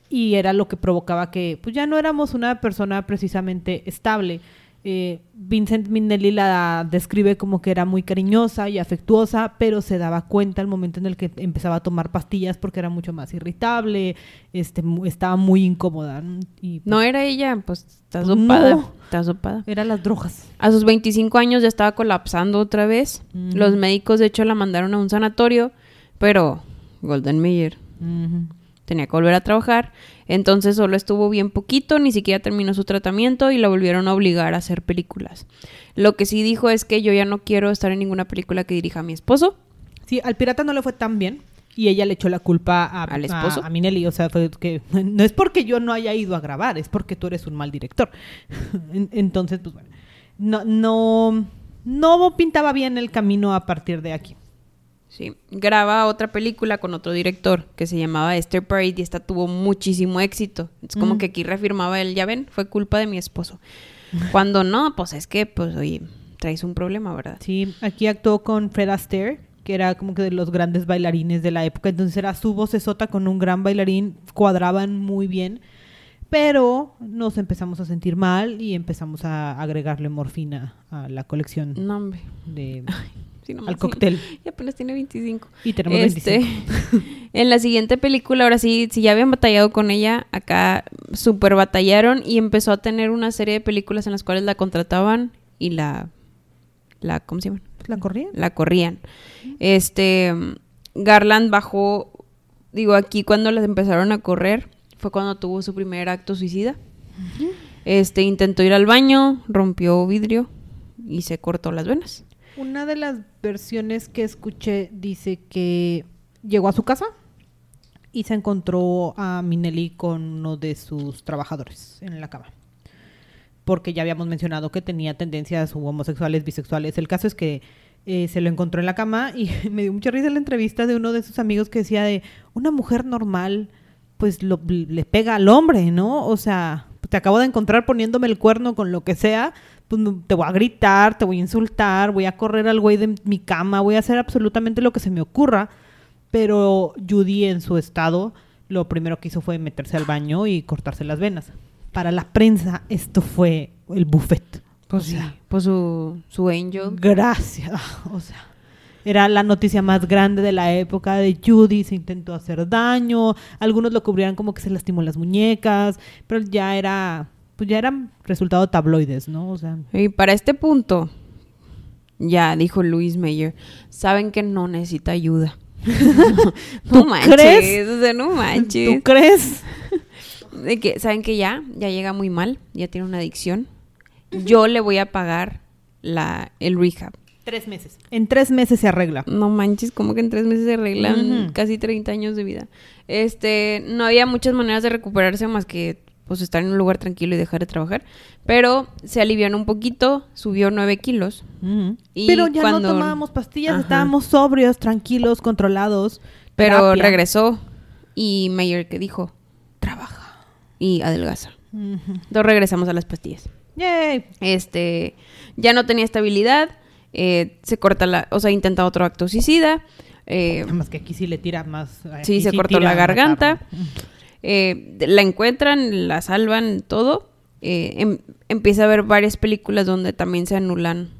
Y era lo que provocaba que, pues ya no éramos una persona precisamente estable. Eh, Vincent Minnelli la describe como que era muy cariñosa y afectuosa, pero se daba cuenta al momento en el que empezaba a tomar pastillas porque era mucho más irritable, este, estaba muy incómoda. ¿no? Y, pues, No era ella, pues está Pues sopada. no. Está sopada. eran las drogas. A sus 25 años ya estaba colapsando otra vez. Ujú. Los médicos, de hecho, la mandaron a un sanatorio, pero Golden Meyer tenía que volver a trabajar. Entonces solo estuvo bien poquito, ni siquiera terminó su tratamiento y la volvieron a obligar a hacer películas. Lo que sí dijo es que yo ya no quiero estar en ninguna película que dirija a mi esposo. Sí, al pirata no le fue tan bien y ella le echó la culpa a, ¿Al esposo? a, a Minelli. O sea, fue que no es porque yo no haya ido a grabar, es porque tú eres un mal director. En- Entonces, pues bueno, no, no, no pintaba bien el camino a partir de aquí. Sí, graba otra película con otro director que se llamaba Esther Parade y esta tuvo muchísimo éxito. Es como Mm. que aquí reafirmaba él, ya ven, fue culpa de mi esposo. Cuando no, pues es que, pues, oye, traes un problema, ¿verdad? Sí, aquí actuó con Fred Astaire, que era como que de los grandes bailarines de la época. Entonces era su vocesota con un gran bailarín, cuadraban muy bien. Pero nos empezamos a sentir mal y empezamos a agregarle morfina a la colección No, de, Al cóctel. Y apenas tiene 25. Y tenemos Este, 25. en la siguiente película, ahora sí, si ya habían batallado con ella, acá súper batallaron y empezó a tener una serie de películas en las cuales la contrataban y la, la ¿cómo se llama? ¿La corría? La corrían. Este, Garland bajó, digo, aquí cuando las empezaron a correr, fue cuando tuvo su primer acto suicida. Este, intentó ir al baño, rompió vidrio y se cortó las venas. Una de las versiones que escuché dice que llegó a su casa y se encontró a Minelli con uno de sus trabajadores en la cama. Porque ya habíamos mencionado que tenía tendencias homosexuales, bisexuales. El caso es que eh, se lo encontró en la cama y me dio mucha risa la entrevista de uno de sus amigos que decía de una mujer normal pues lo- le pega al hombre, ¿no? O sea, te acabo de encontrar poniéndome el cuerno con lo que sea, pues te voy a gritar, te voy a insultar, voy a correr al güey de mi cama, voy a hacer absolutamente lo que se me ocurra. Pero Judy en su estado lo primero que hizo fue meterse al baño y cortarse las venas. Para la prensa esto fue el buffet. Pues O sí, pues su, su angel. Gracias. O sea, era la noticia más grande de la época de Judy, se intentó hacer daño, algunos lo cubrían como que se lastimó las muñecas, pero ya era, pues ya eran resultado tabloides, ¿no? O sea, Y para este punto, ya dijo Luis Mayer, saben que no necesita ayuda. no ¿Tú manches, crees? o sea, no manches. ¿tú crees? De que, saben que ya, ya llega muy mal, ya tiene una adicción. Yo le voy a pagar la, el rehab. Tres meses. En tres meses se arregla. No manches, como que en tres meses se arreglan casi 30 años de vida. Este, no había muchas maneras de recuperarse más que pues estar en un lugar tranquilo y dejar de trabajar. Pero se alivianó un poquito, subió 9 kilos. Y pero ya cuando- no tomábamos pastillas, Ajá. estábamos sobrios, tranquilos, controlados. Pero terapia. regresó y Mayer que dijo, trabaja y adelgaza. Ujú. Entonces regresamos a las pastillas. Yay. Este, ya no tenía estabilidad, eh, se corta la, o sea, intenta otro acto suicida, eh, Nada más que aquí sí le tira más. Sí, aquí se cortó la garganta. eh, la encuentran, la salvan, todo. Eh, em- empieza a haber varias películas donde también se anulan,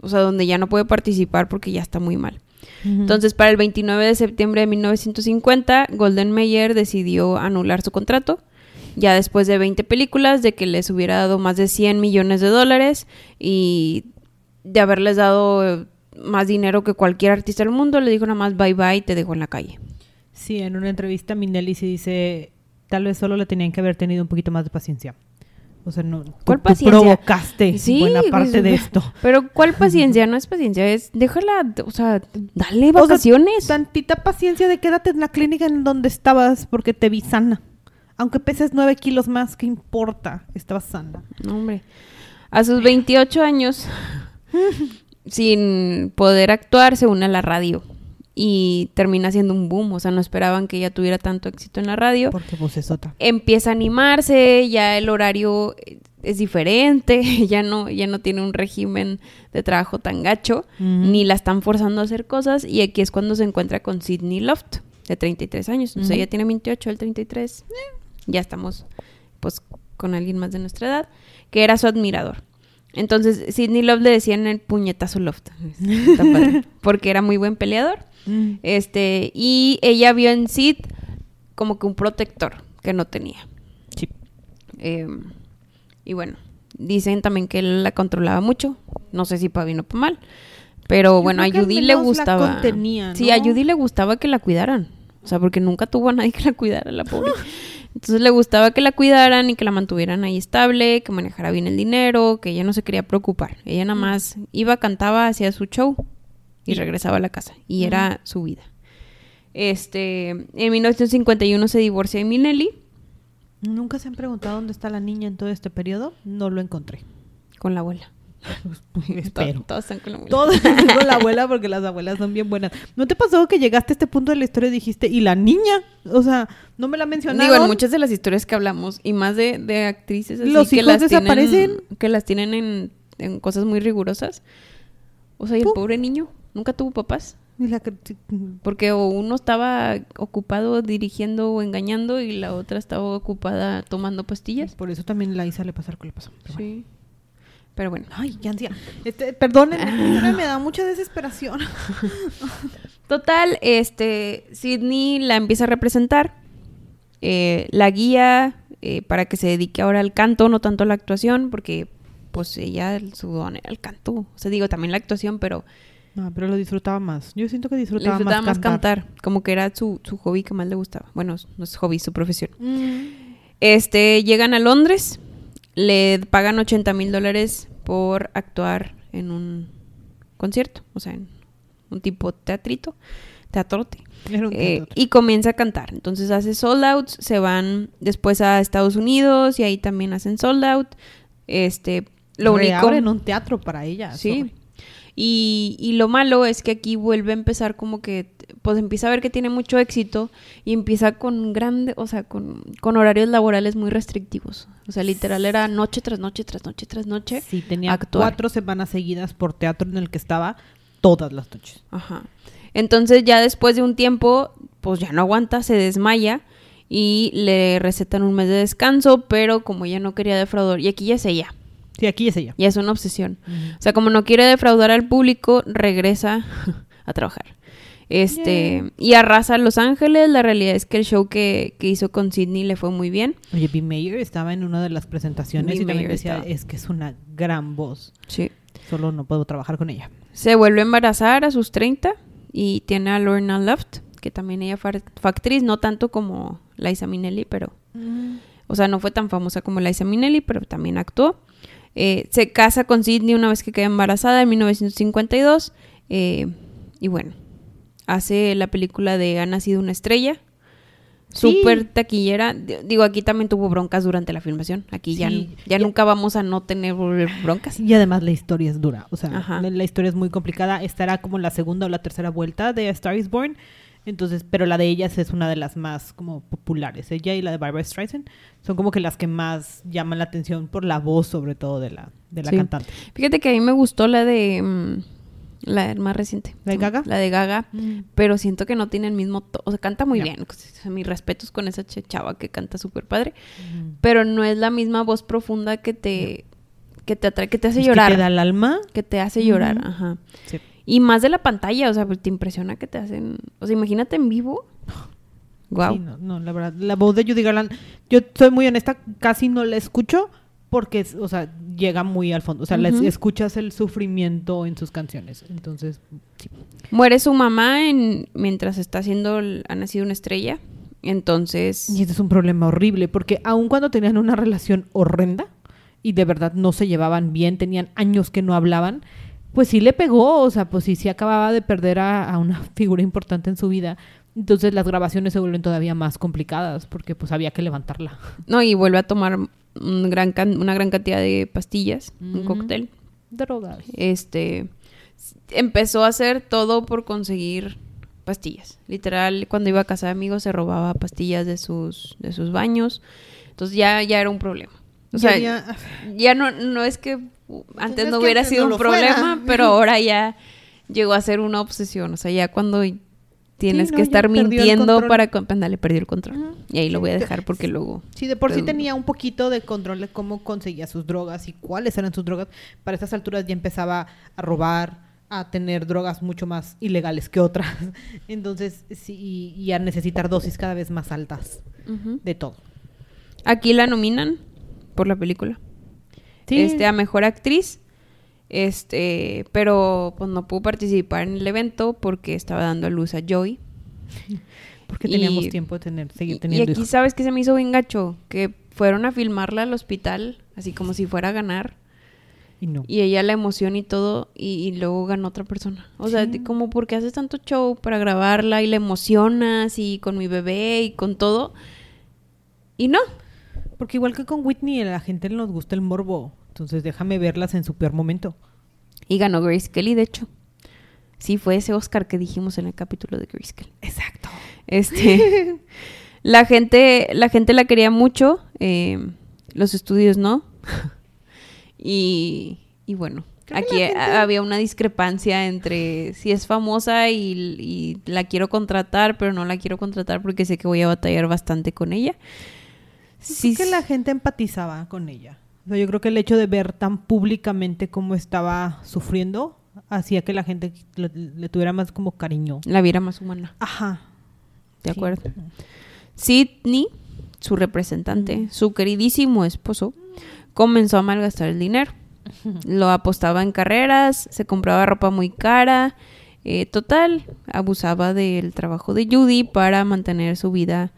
o sea, donde ya no puede participar porque ya está muy mal. Entonces, para el 29 de septiembre de 1950, Golden Mayer decidió anular su contrato. Ya después de 20 películas, de que les hubiera dado más de 100 millones de dólares y de haberles dado eh, más dinero que cualquier artista del mundo, le dijo nada más bye bye, te dejo en la calle. Sí, en una entrevista Minelli sí dice, tal vez solo le tenían que haber tenido un poquito más de paciencia. O sea, no, ¿Cuál tú paciencia? provocaste Sí, buena parte de esto. Pero ¿cuál paciencia? No es paciencia, es déjala, o sea, dale O sea, vacaciones. tantita paciencia de quédate en la clínica en donde estabas porque te vi sana. Aunque peses nueve kilos más, ¿qué importa? Estabas sana. No, hombre. A sus 28 años, sin poder actuar, se une a la radio. y termina siendo un boom. O sea, no esperaban que ella tuviera tanto éxito en la radio. Porque pues es otra. Empieza a animarse, ya el horario es diferente, ya no, ya no tiene un régimen de trabajo tan gacho, ni la están forzando a hacer cosas. Y aquí es cuando se encuentra con Sidney Loft, de 33 años. O sea, ella tiene 28, el 33. ya estamos, pues, con alguien más de nuestra edad, que era su admirador. Entonces, Sidney Loft le decían el puñetazo Loft, porque era muy buen peleador. Mm. Este, y ella vio en Sid como que un protector que no tenía. Sí. Em, y bueno, dicen también que él la controlaba mucho. No sé si para bien o para mal. Pero bueno, a Judy le gustaba. Sí, a Judy le gustaba que la cuidaran. O sea, porque nunca tuvo a nadie que la cuidara, la pobre. Entonces le gustaba que la cuidaran y que la mantuvieran ahí estable, que manejara bien el dinero, que ella no se quería preocupar. Ella nada más iba, cantaba, hacía su show y regresaba a la casa. Y era su vida. Este, en 1951 se divorcia de Minelli. ¿Nunca se han preguntado dónde está la niña en todo este periodo? No lo encontré. Con la abuela. Espero. Todos, están con la abuela. Todos están con la abuela porque las abuelas son bien buenas. ¿No te pasó que llegaste a este punto de la historia y dijiste, ¿y la niña? O sea, no me la mencionaron. Digo, en muchas de las historias que hablamos, y más de, de actrices así Los que hijos las desaparecen. Tienen, que las tienen en, en cosas muy rigurosas. O sea, y el pobre niño nunca tuvo papás. La que- Porque o uno estaba ocupado dirigiendo o engañando y la otra estaba ocupada tomando pastillas. Por eso también la Isa le pasó lo que le pasó. Bueno. Pero bueno. Ay, qué ansia. Este, perdónenme, me da mucha desesperación. Total, este, Sidney la empieza a representar, eh, la guía eh, para que se dedique ahora al canto, no tanto a la actuación, porque pues ella, su don era el canto. O sea, digo, también la actuación, pero No, pero lo disfrutaba más. Yo siento que disfrutaba, disfrutaba más más cantar. Como que era su, su hobby que más le gustaba. Bueno, no es hobby, su profesión. Mm. Este, llegan a Londres, le pagan 80 mil dólares por actuar en un concierto, o sea, en un tipo teatrito, teatrote. Eh, y comienza a cantar. Entonces hace sold outs, se van después a Estados Unidos y ahí también hacen sold out. Este, lo único. Reabren un teatro para ella. Sí. Y, y lo malo es que aquí vuelve a empezar como que, pues empieza a ver que tiene mucho éxito y empieza con grande, o sea, con, con horarios laborales muy restrictivos. O sea, literal era noche tras noche, tras noche, tras noche. Sí, tenía actuar. cuatro semanas seguidas por teatro en el que estaba todas las noches. Ajá. Entonces ya después de un tiempo, pues ya no aguanta, se desmaya y le recetan un mes de descanso, pero como ella no quería defraudar, y aquí ya es ella, Sí, aquí es ella. ya es una obsesión. O sea, como no quiere defraudar al público, regresa a trabajar. Este, y arrasa a Los Ángeles. La realidad es que el show que, que hizo con Sidney le fue muy bien. Oye, B. Mayer estaba en una de las presentaciones y también decía, estaba. es que es una gran voz. Sí. Solo no puedo trabajar con ella. Se vuelve a embarazar a sus 30 y tiene a Lorna Loft, que también ella fue, fue actriz, no tanto como Liza Minnelli, pero, o sea, no fue tan famosa como Liza Minnelli, pero también actuó. Eh, se casa con Sidney una vez que queda embarazada en 1952 eh, y bueno, hace la película de Ha nacido una estrella. Sí. Súper taquillera. Digo, aquí también tuvo broncas durante la filmación. Aquí ya, Sí. ya Ya- nunca vamos a no tener broncas. Y además la historia es dura. O sea, Ajá. la, historia es muy complicada. Estará como la segunda o la tercera vuelta de A Star is Born. Entonces, pero la de ellas es una de las más como populares. Ella y la de Barbara Streisand son como que las que más llaman la atención por la voz, sobre todo de la, de la Sí. cantante. Fíjate que a mí me gustó la de. mm, la más reciente. ¿La de Gaga? La de Gaga. Pero siento que no tiene el mismo. to- O sea, canta muy bien. Mis respetos con esa ch- chava que canta súper padre. Pero no es la misma voz profunda que te. Que te atrae, que te hace Es que llorar. te da el alma. Que te hace llorar, ajá. Sí. Y más de la pantalla, o sea, pues te impresiona que te hacen. O sea, imagínate en vivo. Wow. Sí, no, no, la verdad. La voz de Judy Garland, yo soy muy honesta, casi no la escucho porque, o sea, llega muy al fondo. O sea, la es- Ujú. escuchas el sufrimiento en sus canciones. Entonces, sí. Muere su mamá en, mientras está haciendo. el- ha nacido una estrella. Entonces. Y este es un problema horrible porque aun cuando tenían una relación horrenda y de verdad no se llevaban bien, tenían años que no hablaban, pues sí le pegó, o sea, pues sí, sí acababa de perder a, a una figura importante en su vida. Entonces las grabaciones se vuelven todavía más complicadas porque pues había que levantarla. No, y vuelve a tomar un gran can- una gran cantidad de pastillas, un cóctel. Drogas. Este empezó a hacer todo por conseguir pastillas. Literal, cuando iba a casa de amigos se robaba pastillas de sus, de sus baños. Entonces ya, ya era un problema. O sea, ya, ya no, no es que antes es no hubiera sido no un problema, fuera. pero ahora ya llegó a ser una obsesión. O sea, ya cuando tienes no, que estar mintiendo para... Ándale, perdí el control. Y ahí lo voy a dejar porque luego... Sí, de por sí tenía un poquito de control de cómo conseguía sus drogas y cuáles eran sus drogas. Para estas alturas ya empezaba a robar, a tener drogas mucho más ilegales que otras. Entonces, sí, y, a necesitar dosis cada vez más altas de todo. Aquí la nominan por la película. Sí. Este, a mejor actriz. Este, pero pues no pudo participar en el evento porque estaba dando a luz a Joy. porque teníamos y- tiempo de tener, seguir Y teniendo aquí hijos. sabes que se me hizo bien gacho, que fueron a filmarla al hospital, así como si fuera a ganar, Y no. y ella la emoción y todo, y, y luego ganó otra persona. O sea, Sí. como porque haces tanto show para grabarla y la emocionas y con mi bebé y con todo, y no. Porque igual que con Whitney, a la gente nos gusta el morbo. Entonces déjame verlas en su peor momento. Y ganó Grace Kelly, de hecho. Sí, fue ese Oscar que dijimos en el capítulo de Grace Kelly. Exacto. Este, la gente, la gente la quería mucho, eh, los estudios no. y, y bueno, aquí gente- había una discrepancia entre si es famosa y, y la quiero contratar, pero no la quiero contratar porque sé que voy a batallar bastante con ella. Sí, que la gente empatizaba con ella. Yo creo que el hecho de ver tan públicamente cómo estaba sufriendo hacía que la gente le, le tuviera más como cariño. la viera más humana, Ajá. ¿de Sí. acuerdo? Sidney, su representante, su queridísimo esposo, comenzó a malgastar el dinero. Lo apostaba en carreras, se compraba ropa muy cara. eh, total, abusaba del trabajo de Judy para mantener su vida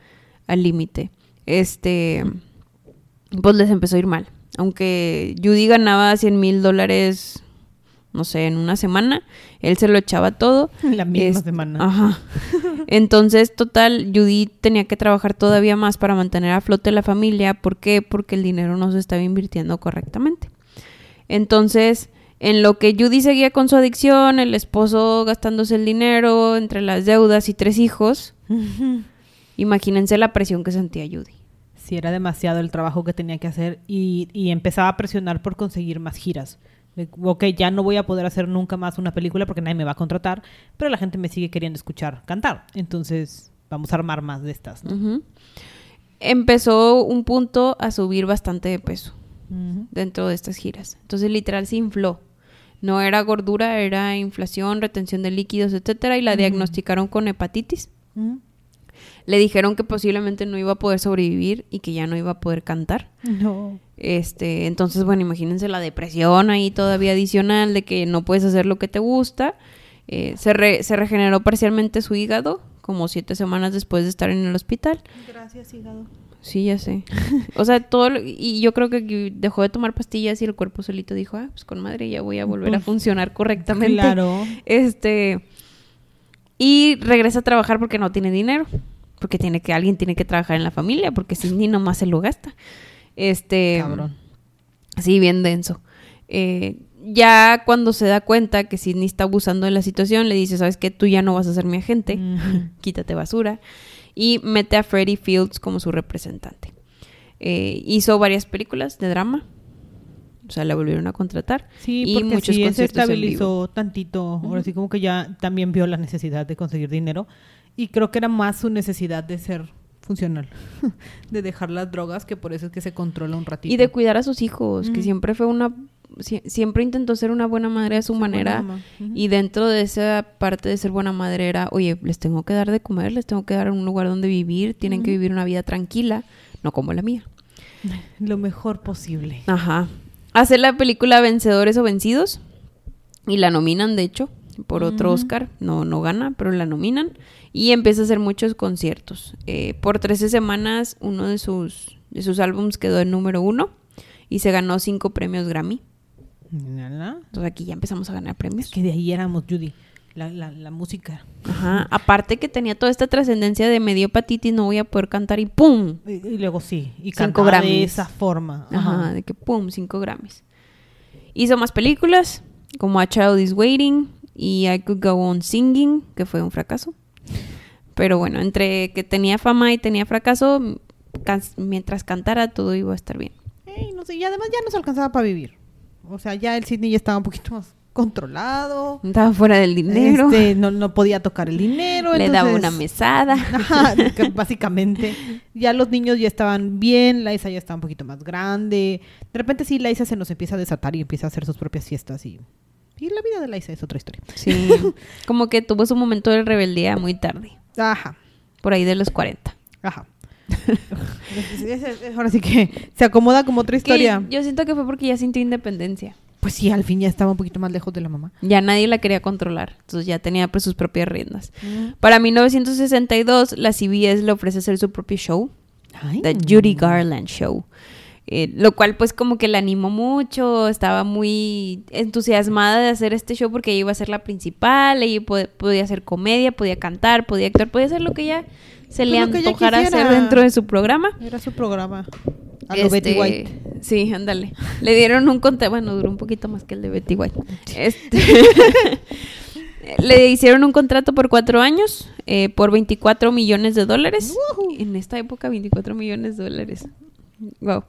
al límite. Este, pues les empezó a ir mal. Aunque Judy ganaba 100 mil dólares, no sé, en una semana, él se lo echaba todo. La misma Es- semana. Ajá. Entonces, total, Judy tenía que trabajar todavía más para mantener a flote la familia. ¿Por qué? Porque el dinero no se estaba invirtiendo correctamente. Entonces, en lo que Judy seguía con su adicción, el esposo gastándose el dinero entre las deudas y tres hijos, imagínense la presión que sentía Judy. Sí, era demasiado el trabajo que tenía que hacer y, y empezaba a presionar por conseguir más giras. Ok, ya no voy a poder hacer nunca más una película porque nadie me va a contratar, pero la gente me sigue queriendo escuchar cantar. Entonces, vamos a armar más de estas. Empezó un punto a subir bastante de peso. Dentro de estas giras. Entonces, literal, se infló. No era gordura, era inflación, retención de líquidos, etcétera, y la diagnosticaron con hepatitis. Le dijeron que posiblemente no iba a poder sobrevivir y que ya no iba a poder cantar. No. Este, entonces, bueno, imagínense la depresión ahí todavía adicional de que no puedes hacer lo que te gusta. Eh, se, re- se regeneró parcialmente su hígado, como siete semanas después de estar en el hospital. Gracias, hígado. Sí, ya sé. O sea, todo lo- y yo creo que dejó de tomar pastillas y el cuerpo solito dijo, ah, pues con madre ya voy a volver a funcionar correctamente. Claro. Este y regresa a trabajar porque no tiene dinero, porque tiene que alguien tiene que trabajar en la familia, porque si ni nomás se lo gasta. Este Cabrón. Sí, bien denso. Eh, ya cuando se da cuenta que Sidney está abusando de la situación, le dice, ¿sabes qué? Tú ya no vas a ser mi agente, Ujú. quítate basura. Y mete a Freddie Fields como su representante. Eh, hizo varias películas de drama. O sea, la volvieron a contratar. Sí, y porque muchos sí, se estabilizó tantito. Ahora sí como que ya también vio la necesidad de conseguir dinero. Y creo que era más su necesidad de ser funcional. de dejar las drogas, que por eso es que se controla un ratito. Y de cuidar a sus hijos, que siempre fue una... sie- siempre intentó ser una buena madre a su manera. Y dentro de esa parte de ser buena madre era, oye, les tengo que dar de comer, les tengo que dar un lugar donde vivir, tienen que vivir una vida tranquila, no como la mía. Lo mejor posible. Ajá. Hace la película Vencedores o Vencidos y la nominan, de hecho, por otro. Oscar. No, no gana, pero la nominan. Y empieza a hacer muchos conciertos. Eh, por 13 semanas, uno de sus, de sus álbums quedó en número uno y se ganó cinco premios Grammy. Mírala. Entonces aquí ya empezamos a ganar Es premios. que de ahí éramos, Judy. La, la, la música. Ajá. Aparte que tenía toda esta trascendencia de medio hepatitis, no voy a poder cantar y ¡pum! Y, y luego sí. Y Cinco cantaba de Grammys. esa forma. Ajá, de que pum, 5 Grammys. Hizo más películas, como A Child is Waiting y I Could Go On Singing, que fue un fracaso. Pero bueno, entre que tenía fama y tenía fracaso, can- mientras cantara todo iba a estar bien. Ey, no sé, y además ya no se alcanzaba para vivir. O sea, ya el Sidney ya estaba un poquito más controlado. Estaba fuera del dinero, Este, no, no podía tocar el dinero. le daba una mesada. Ajá, básicamente. Ya los niños ya estaban bien, la Isa ya estaba un poquito más grande. De repente sí, la Isa se nos empieza a desatar y empieza a hacer sus propias fiestas y... Y la vida de la Isa es otra historia. Sí, como que tuvo su momento de rebeldía muy tarde, Ajá, por ahí de los 40. ajá. Ahora sí que se acomoda como otra Que historia. yo siento que fue porque ya sintió independencia. Pues sí, al fin ya estaba un poquito más lejos de la mamá. Ya nadie la quería controlar, entonces ya tenía pues sus propias riendas. Para 1962, la CBS le ofrece hacer su propio show, Ay. The Judy Garland Show. Eh, lo cual pues como que la animó mucho, estaba muy entusiasmada de hacer este show porque ella iba a ser la principal, ella po- podía hacer comedia, podía cantar, podía actuar, podía hacer lo que ella se Pues le antojara hacer dentro de su programa. Era su programa. A lo Betty Este, White. Sí, ándale. Le dieron un contrato, bueno, duró un poquito más que el de Betty White. Este, le hicieron un contrato por cuatro años, eh, por 24 millones de dólares. Ujú. En esta época, 24 millones de dólares. Wow.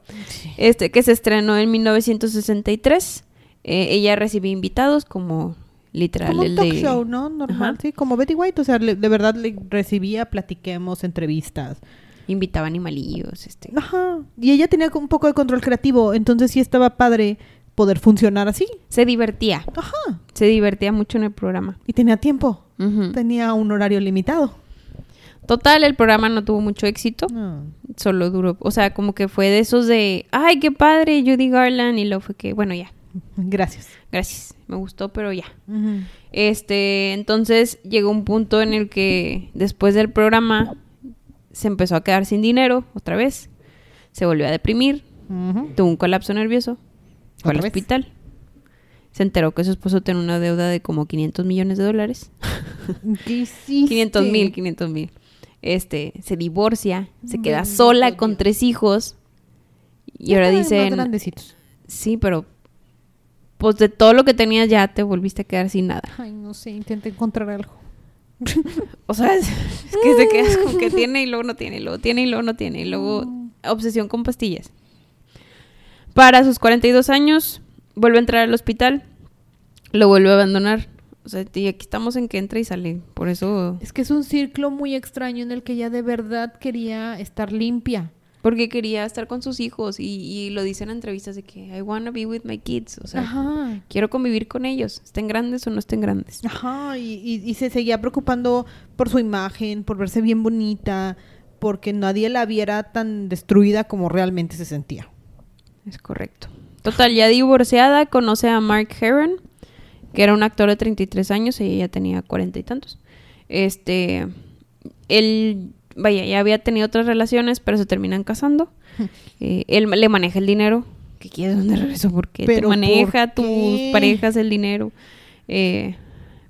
Este, que se estrenó en 1963. Eh, ella recibía invitados como literal Como un el talk de... show, ¿no? Normal, Ajá. sí, como Betty White. O sea, le- de verdad le recibía, platiquemos, entrevistas. Invitaba animalillos, este... Ajá. Y ella tenía un poco de control creativo, entonces sí estaba padre poder funcionar así. Se divertía. Ajá. Se divertía mucho en el programa. Y tenía tiempo. Tenía un horario limitado. Total, el programa no tuvo mucho éxito. Solo duró, o sea, como que fue de esos de, ay, qué padre, Judy Garland. Y luego fue que, bueno, ya, Gracias. gracias, me gustó, pero ya. Este, entonces llegó un punto en el que después del programa se empezó a quedar sin dinero otra vez. Se volvió a deprimir, tuvo un colapso nervioso, fue al hospital. Se enteró que su esposo tenía una deuda de como 500 millones de dólares. ¿Qué hiciste? 500 mil, 500 mil. Este, se divorcia, se queda Bendito sola Dios. con tres hijos. Y Ya ahora dicen, grandecitos. sí, pero pues de todo lo que tenías ya te volviste a quedar sin nada. Ay, no sé, intenté encontrar algo. O sea, es, es que te quedas con que tiene y luego no tiene, y luego tiene y luego no tiene, y luego obsesión con pastillas. Para sus 42 años, vuelve a entrar al hospital, lo vuelve a abandonar. O sea, y aquí estamos en que entra y sale. Por eso, Es que es un círculo muy extraño en el que ella de verdad quería estar limpia. porque quería estar con sus hijos y, y lo dice en entrevistas de que I wanna be with my kids. O sea, Ajá. quiero convivir con ellos, estén grandes o no estén grandes. Ajá, y, y- y se seguía preocupando por su imagen, por verse bien bonita, porque nadie la viera tan destruida como realmente se sentía. Es correcto. Total, ya divorciada, conoce a Mark Heron, que era un actor de 33 años, ella ya tenía cuarenta y tantos. Este, él, vaya, ya había tenido otras relaciones, pero se terminan casando. Eh, él le maneja el dinero. ¿Qué quieres de regreso? Porque te ¿Pero maneja por tus parejas el dinero. Eh,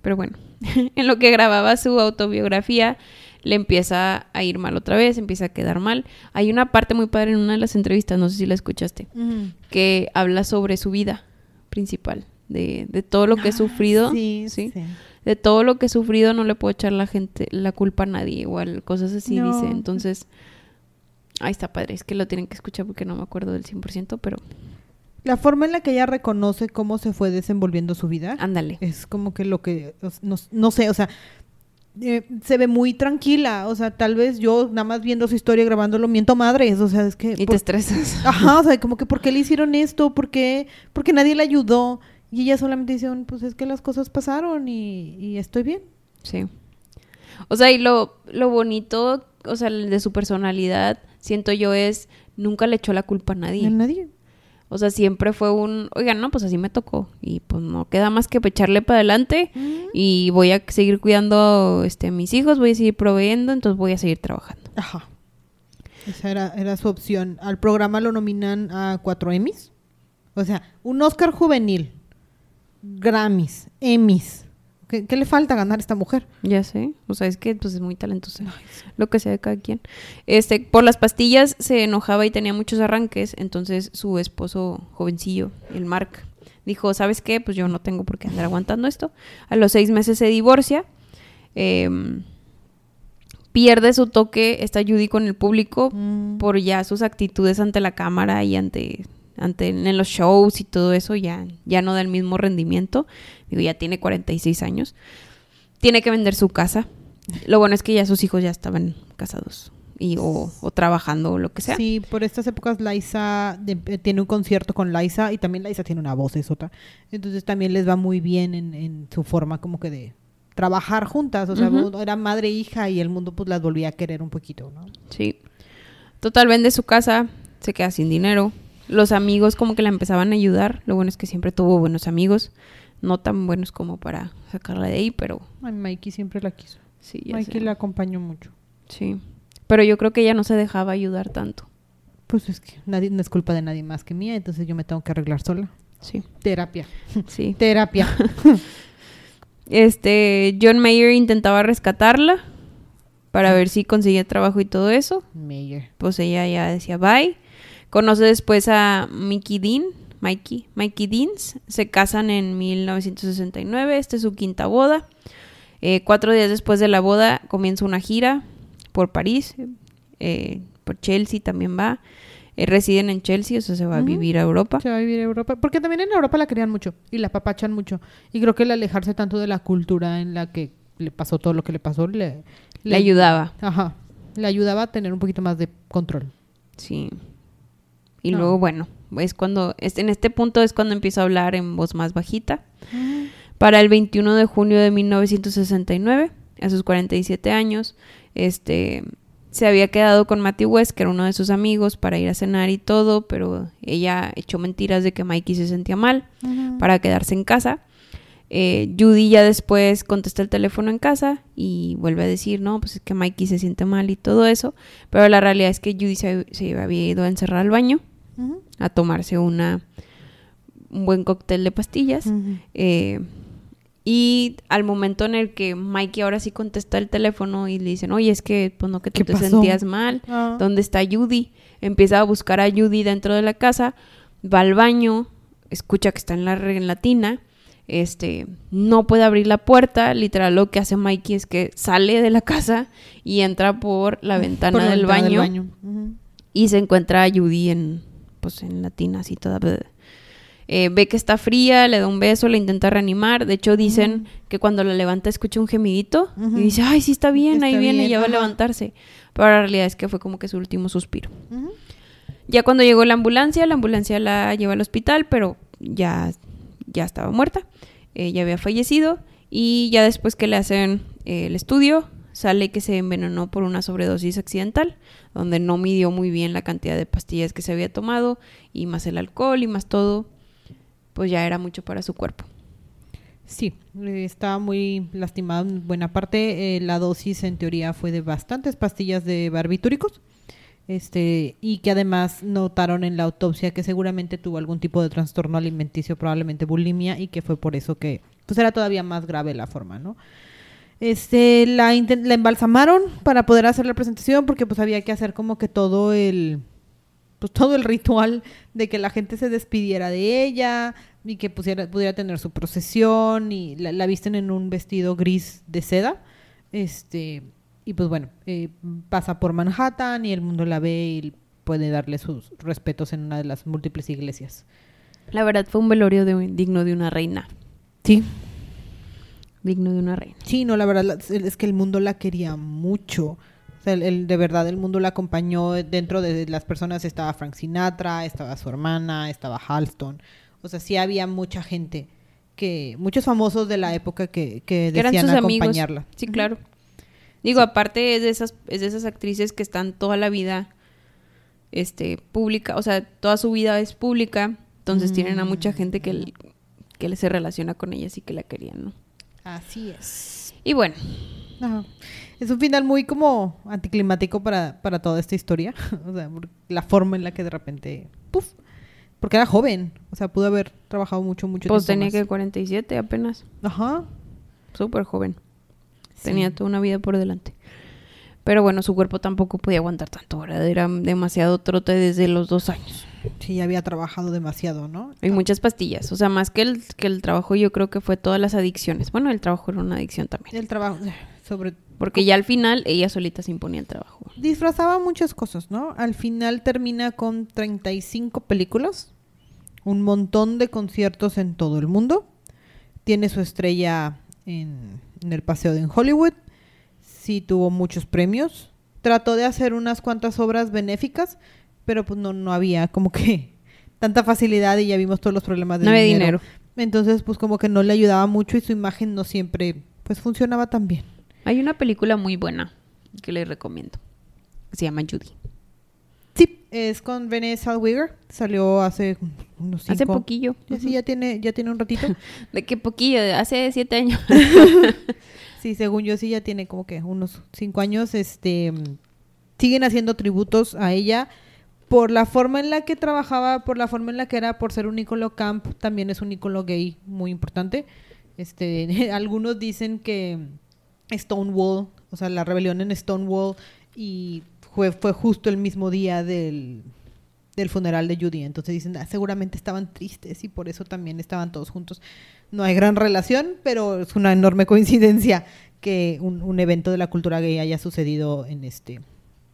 pero bueno, en lo que grababa su autobiografía, le empieza a ir mal otra vez, empieza a quedar mal. Hay una parte muy padre en una de las entrevistas, no sé si la escuchaste que habla sobre su vida principal, de, de todo lo que he sufrido, Ah, Sí, ¿sí? sí. de todo lo que he sufrido no le puedo echar la gente la culpa a nadie, igual cosas así No. dice, entonces ahí está padre, es que lo tienen que escuchar porque no me acuerdo del 100%, pero La forma en la que ella reconoce cómo se fue desenvolviendo su vida ándale. es como que lo que, no, no sé, o sea, eh, se ve muy tranquila, o sea, tal vez yo nada más viendo su historia grabándolo miento madres, o sea, es que... Y por- te estresas. Ajá, o sea, como que ¿por qué le hicieron esto? ¿Por qué? Porque nadie le ayudó. Y ella solamente dice, "Mm, pues es que las cosas pasaron y, y estoy bien. Sí. O sea, y lo, lo bonito, o sea, de su personalidad, siento yo es, nunca le echó la culpa a nadie. A nadie. O sea, siempre fue un, oigan, no, pues así me tocó. Y pues no queda más que echarle para adelante. Y voy a seguir cuidando este, a mis hijos, voy a seguir proveyendo, entonces voy a seguir trabajando. Ajá. Esa era, era su opción. Al programa lo nominan a cuatro Emmys. O sea, un Oscar juvenil, Grammys, Emmys. ¿Qué, qué le falta ganar a esta mujer? Ya sé. O sea, es que pues es muy talentosa. Lo que sea de cada quien. Este, por las pastillas se enojaba y tenía muchos arranques. Entonces su esposo jovencillo, el Mark, dijo, ¿sabes qué? Pues yo no tengo por qué andar aguantando esto. A los seis meses se divorcia. Em, pierde su toque esta Judy con el público Mm. por ya sus actitudes ante la cámara y ante, ante en los shows y todo eso, ya, ya no da el mismo rendimiento. Digo, ya tiene 46 años. Tiene que vender su casa. Lo bueno es que ya sus hijos ya estaban casados y, o, o trabajando o lo que sea. Sí, por estas épocas Liza de- eh, tiene un concierto con Liza y también Liza tiene una voz esota. Entonces también les va muy bien en, en su forma como que de trabajar juntas. O sea, era madre e hija y el mundo pues las volvía a querer un poquito, ¿no? Sí. Total, vende su casa, se queda sin dinero. Los amigos como que la empezaban a ayudar. Lo bueno es que siempre tuvo buenos amigos. No tan buenos como para sacarla de ahí, pero Ay, Mikey siempre la quiso. sí, ya Mikey sé. la acompañó mucho. Sí. Pero yo creo que ella no se dejaba ayudar tanto. Pues es que nadie, no es culpa de nadie más que mía, entonces yo me tengo que arreglar sola. Sí, Terapia. sí. Terapia. Este, John Mayer intentaba rescatarla para ver si conseguía trabajo y todo eso. Mayer. Pues ella ya decía bye. Conoce después a Mickey Dean, Mikey, Mikey Deans. Se casan en 1969. Esta es su quinta boda. Eh, cuatro días después de la boda comienza una gira por París, eh, por Chelsea también va. Eh, residen en Chelsea, o sea, se va a vivir a Europa. Se va a vivir a Europa. Porque también en Europa la querían mucho y la papachan mucho. Y creo que el alejarse tanto de la cultura en la que le pasó todo lo que le pasó, le, Le ayudaba, Ajá. Le ayudaba a tener un poquito más de control. sí. Y No. luego, bueno, es cuando, es, en este punto es cuando empieza a hablar en voz más bajita. Para el 21 de junio de 1969, a sus 47 años, este, se había quedado con Matthew West, que era uno de sus amigos, para ir a cenar y todo, pero ella echó mentiras de que Mikey se sentía mal para quedarse en casa. Eh, Judy ya después contesta el teléfono en casa y vuelve a decir, no, pues es que Mikey se siente mal y todo eso, pero la realidad es que Judy se, se había ido a encerrar al baño A tomarse una un buen cóctel de pastillas. Eh, y al momento en el que Mikey ahora sí contesta el teléfono y le dicen, oye, es que pues no que tú ¿Qué te pasó? sentías mal, Ah. ¿dónde está Judy? Empieza a buscar a Judy dentro de la casa, va al baño, escucha que está en la, en la tina, este, no puede abrir la puerta, literal lo que hace Mikey es que sale de la casa y entra por la ventana, Por la del, ventana baño, y se encuentra a Judy en, pues, en la tina así toda... Eh, ve que está fría, le da un beso, la intenta reanimar. De hecho, dicen que cuando la levanta escucha un gemidito y dice, ay, sí está bien, ahí viene, bien, ya va a levantarse. Pero la realidad es que fue como que su último suspiro. Ya cuando llegó la ambulancia, la ambulancia la lleva al hospital, pero ya, ya estaba muerta, eh, ya había fallecido. Y ya después que le hacen eh, el estudio, sale que se envenenó por una sobredosis accidental, donde no midió muy bien la cantidad de pastillas que se había tomado, y más el alcohol y más todo, pues ya era mucho para su cuerpo. Sí, eh, estaba muy lastimada en buena parte. Eh, la dosis en teoría fue de bastantes pastillas de barbitúricos. Este, y que además notaron en la autopsia que seguramente tuvo algún tipo de trastorno alimenticio, probablemente bulimia, y que fue por eso que pues era todavía más grave la forma, ¿no? Este, la, la embalsamaron para poder hacer la presentación porque pues había que hacer como que todo el pues todo el ritual de que la gente se despidiera de ella y que pusiera, pudiera tener su procesión y la, la visten en un vestido gris de seda. Este, y pues bueno, eh, pasa por Manhattan y el mundo la ve y puede darle sus respetos en una de las múltiples iglesias. La verdad fue un velorio de digno de una reina. Sí, Digno de una reina. Sí, no, la verdad es que el mundo la quería mucho. O sea, el, el- de verdad el mundo la acompañó. Dentro de las personas estaba Frank Sinatra, estaba su hermana, estaba Halston. O sea, sí había mucha gente que, muchos famosos de la época que, que Que eran decían sus amigos. acompañarla. Sí, claro. Digo, aparte es de esas, es de esas actrices que están toda la vida este, pública, o sea, toda su vida es pública, entonces tienen a mucha gente que, que se relaciona con ellas y que la querían, ¿no? Así es. Y bueno, Ajá. Es un final muy como anticlimático para, para toda esta historia. o sea, por la forma en la que de repente, ¡puf! Porque era joven. O sea, pudo haber trabajado mucho, mucho pues tiempo tenía más. que 47 apenas, Ajá. súper joven. Sí. Tenía toda una vida por delante. Pero bueno, su cuerpo tampoco podía aguantar tanto, ¿verdad? Era demasiado trote desde los dos años. Sí, había trabajado demasiado, ¿no? Hay muchas pastillas. O sea, más que el, que el trabajo, yo creo que fue todas las adicciones. Bueno, el trabajo era una adicción también. El trabajo. Sobre Porque ya al final ella solita se imponía el trabajo. disfrazaba muchas cosas, ¿no? Al final termina con 35 películas, un montón de conciertos en todo el mundo. Tiene su estrella en, en el paseo de en Hollywood. Sí tuvo muchos premios. Trató de hacer unas cuantas obras benéficas, pero pues no, no había como que tanta facilidad y ya vimos todos los problemas de No había dinero. Entonces, pues como que no le ayudaba mucho y su imagen no siempre pues funcionaba tan bien. Hay una película muy buena que les recomiendo. Se llama Judy. Sí, es con Renée Zellweger. Salió hace unos cinco... Hace poquillo. Sí, ya tiene, ya tiene un ratito. ¿De qué poquillo? Hace siete años. sí, según yo sí ya tiene como que unos cinco años. Este siguen haciendo tributos a ella por la forma en la que trabajaba, por la forma en la que era, por ser un ícono camp, también es un ícono gay muy importante. Este, algunos dicen que Stonewall, o sea, la rebelión en Stonewall y fue, justo el mismo día del, del funeral de Judy. Entonces dicen, "Ah, seguramente estaban tristes y por eso también estaban todos juntos. No hay gran relación, pero es una enorme coincidencia que un, un evento de la cultura gay haya sucedido en este,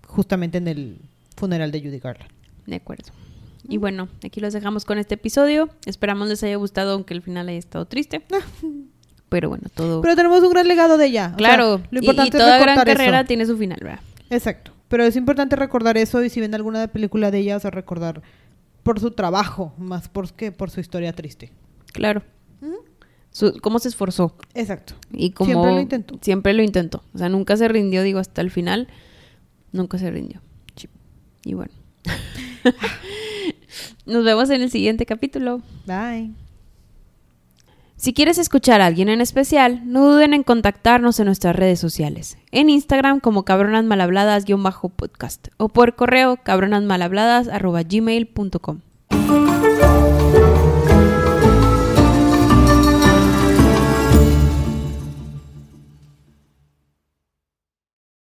justamente en el funeral de Judy Garland. De acuerdo. Y bueno, aquí los dejamos con este episodio. Esperamos les haya gustado, aunque el final haya estado triste. Pero bueno, todo. Pero tenemos un gran legado de ella. O sea, claro, lo y- importante y, es toda gran carrera eso. tiene su final, ¿verdad? Exacto. Pero es importante recordar eso y si ven alguna película de ella, o sea, recordar por su trabajo, más por que por su historia triste. Claro. Su- cómo se esforzó Exacto. y cómo Siempre lo intentó. Siempre lo intentó. O sea, nunca se rindió, digo, hasta el final. Nunca se rindió. Y bueno. Nos vemos en el siguiente capítulo. Bye. Si quieres escuchar a alguien en especial, no duden en contactarnos en nuestras redes sociales. En Instagram como cabronasmalhabladas-podcast o por correo cabronasmalhabladas.gmail.com.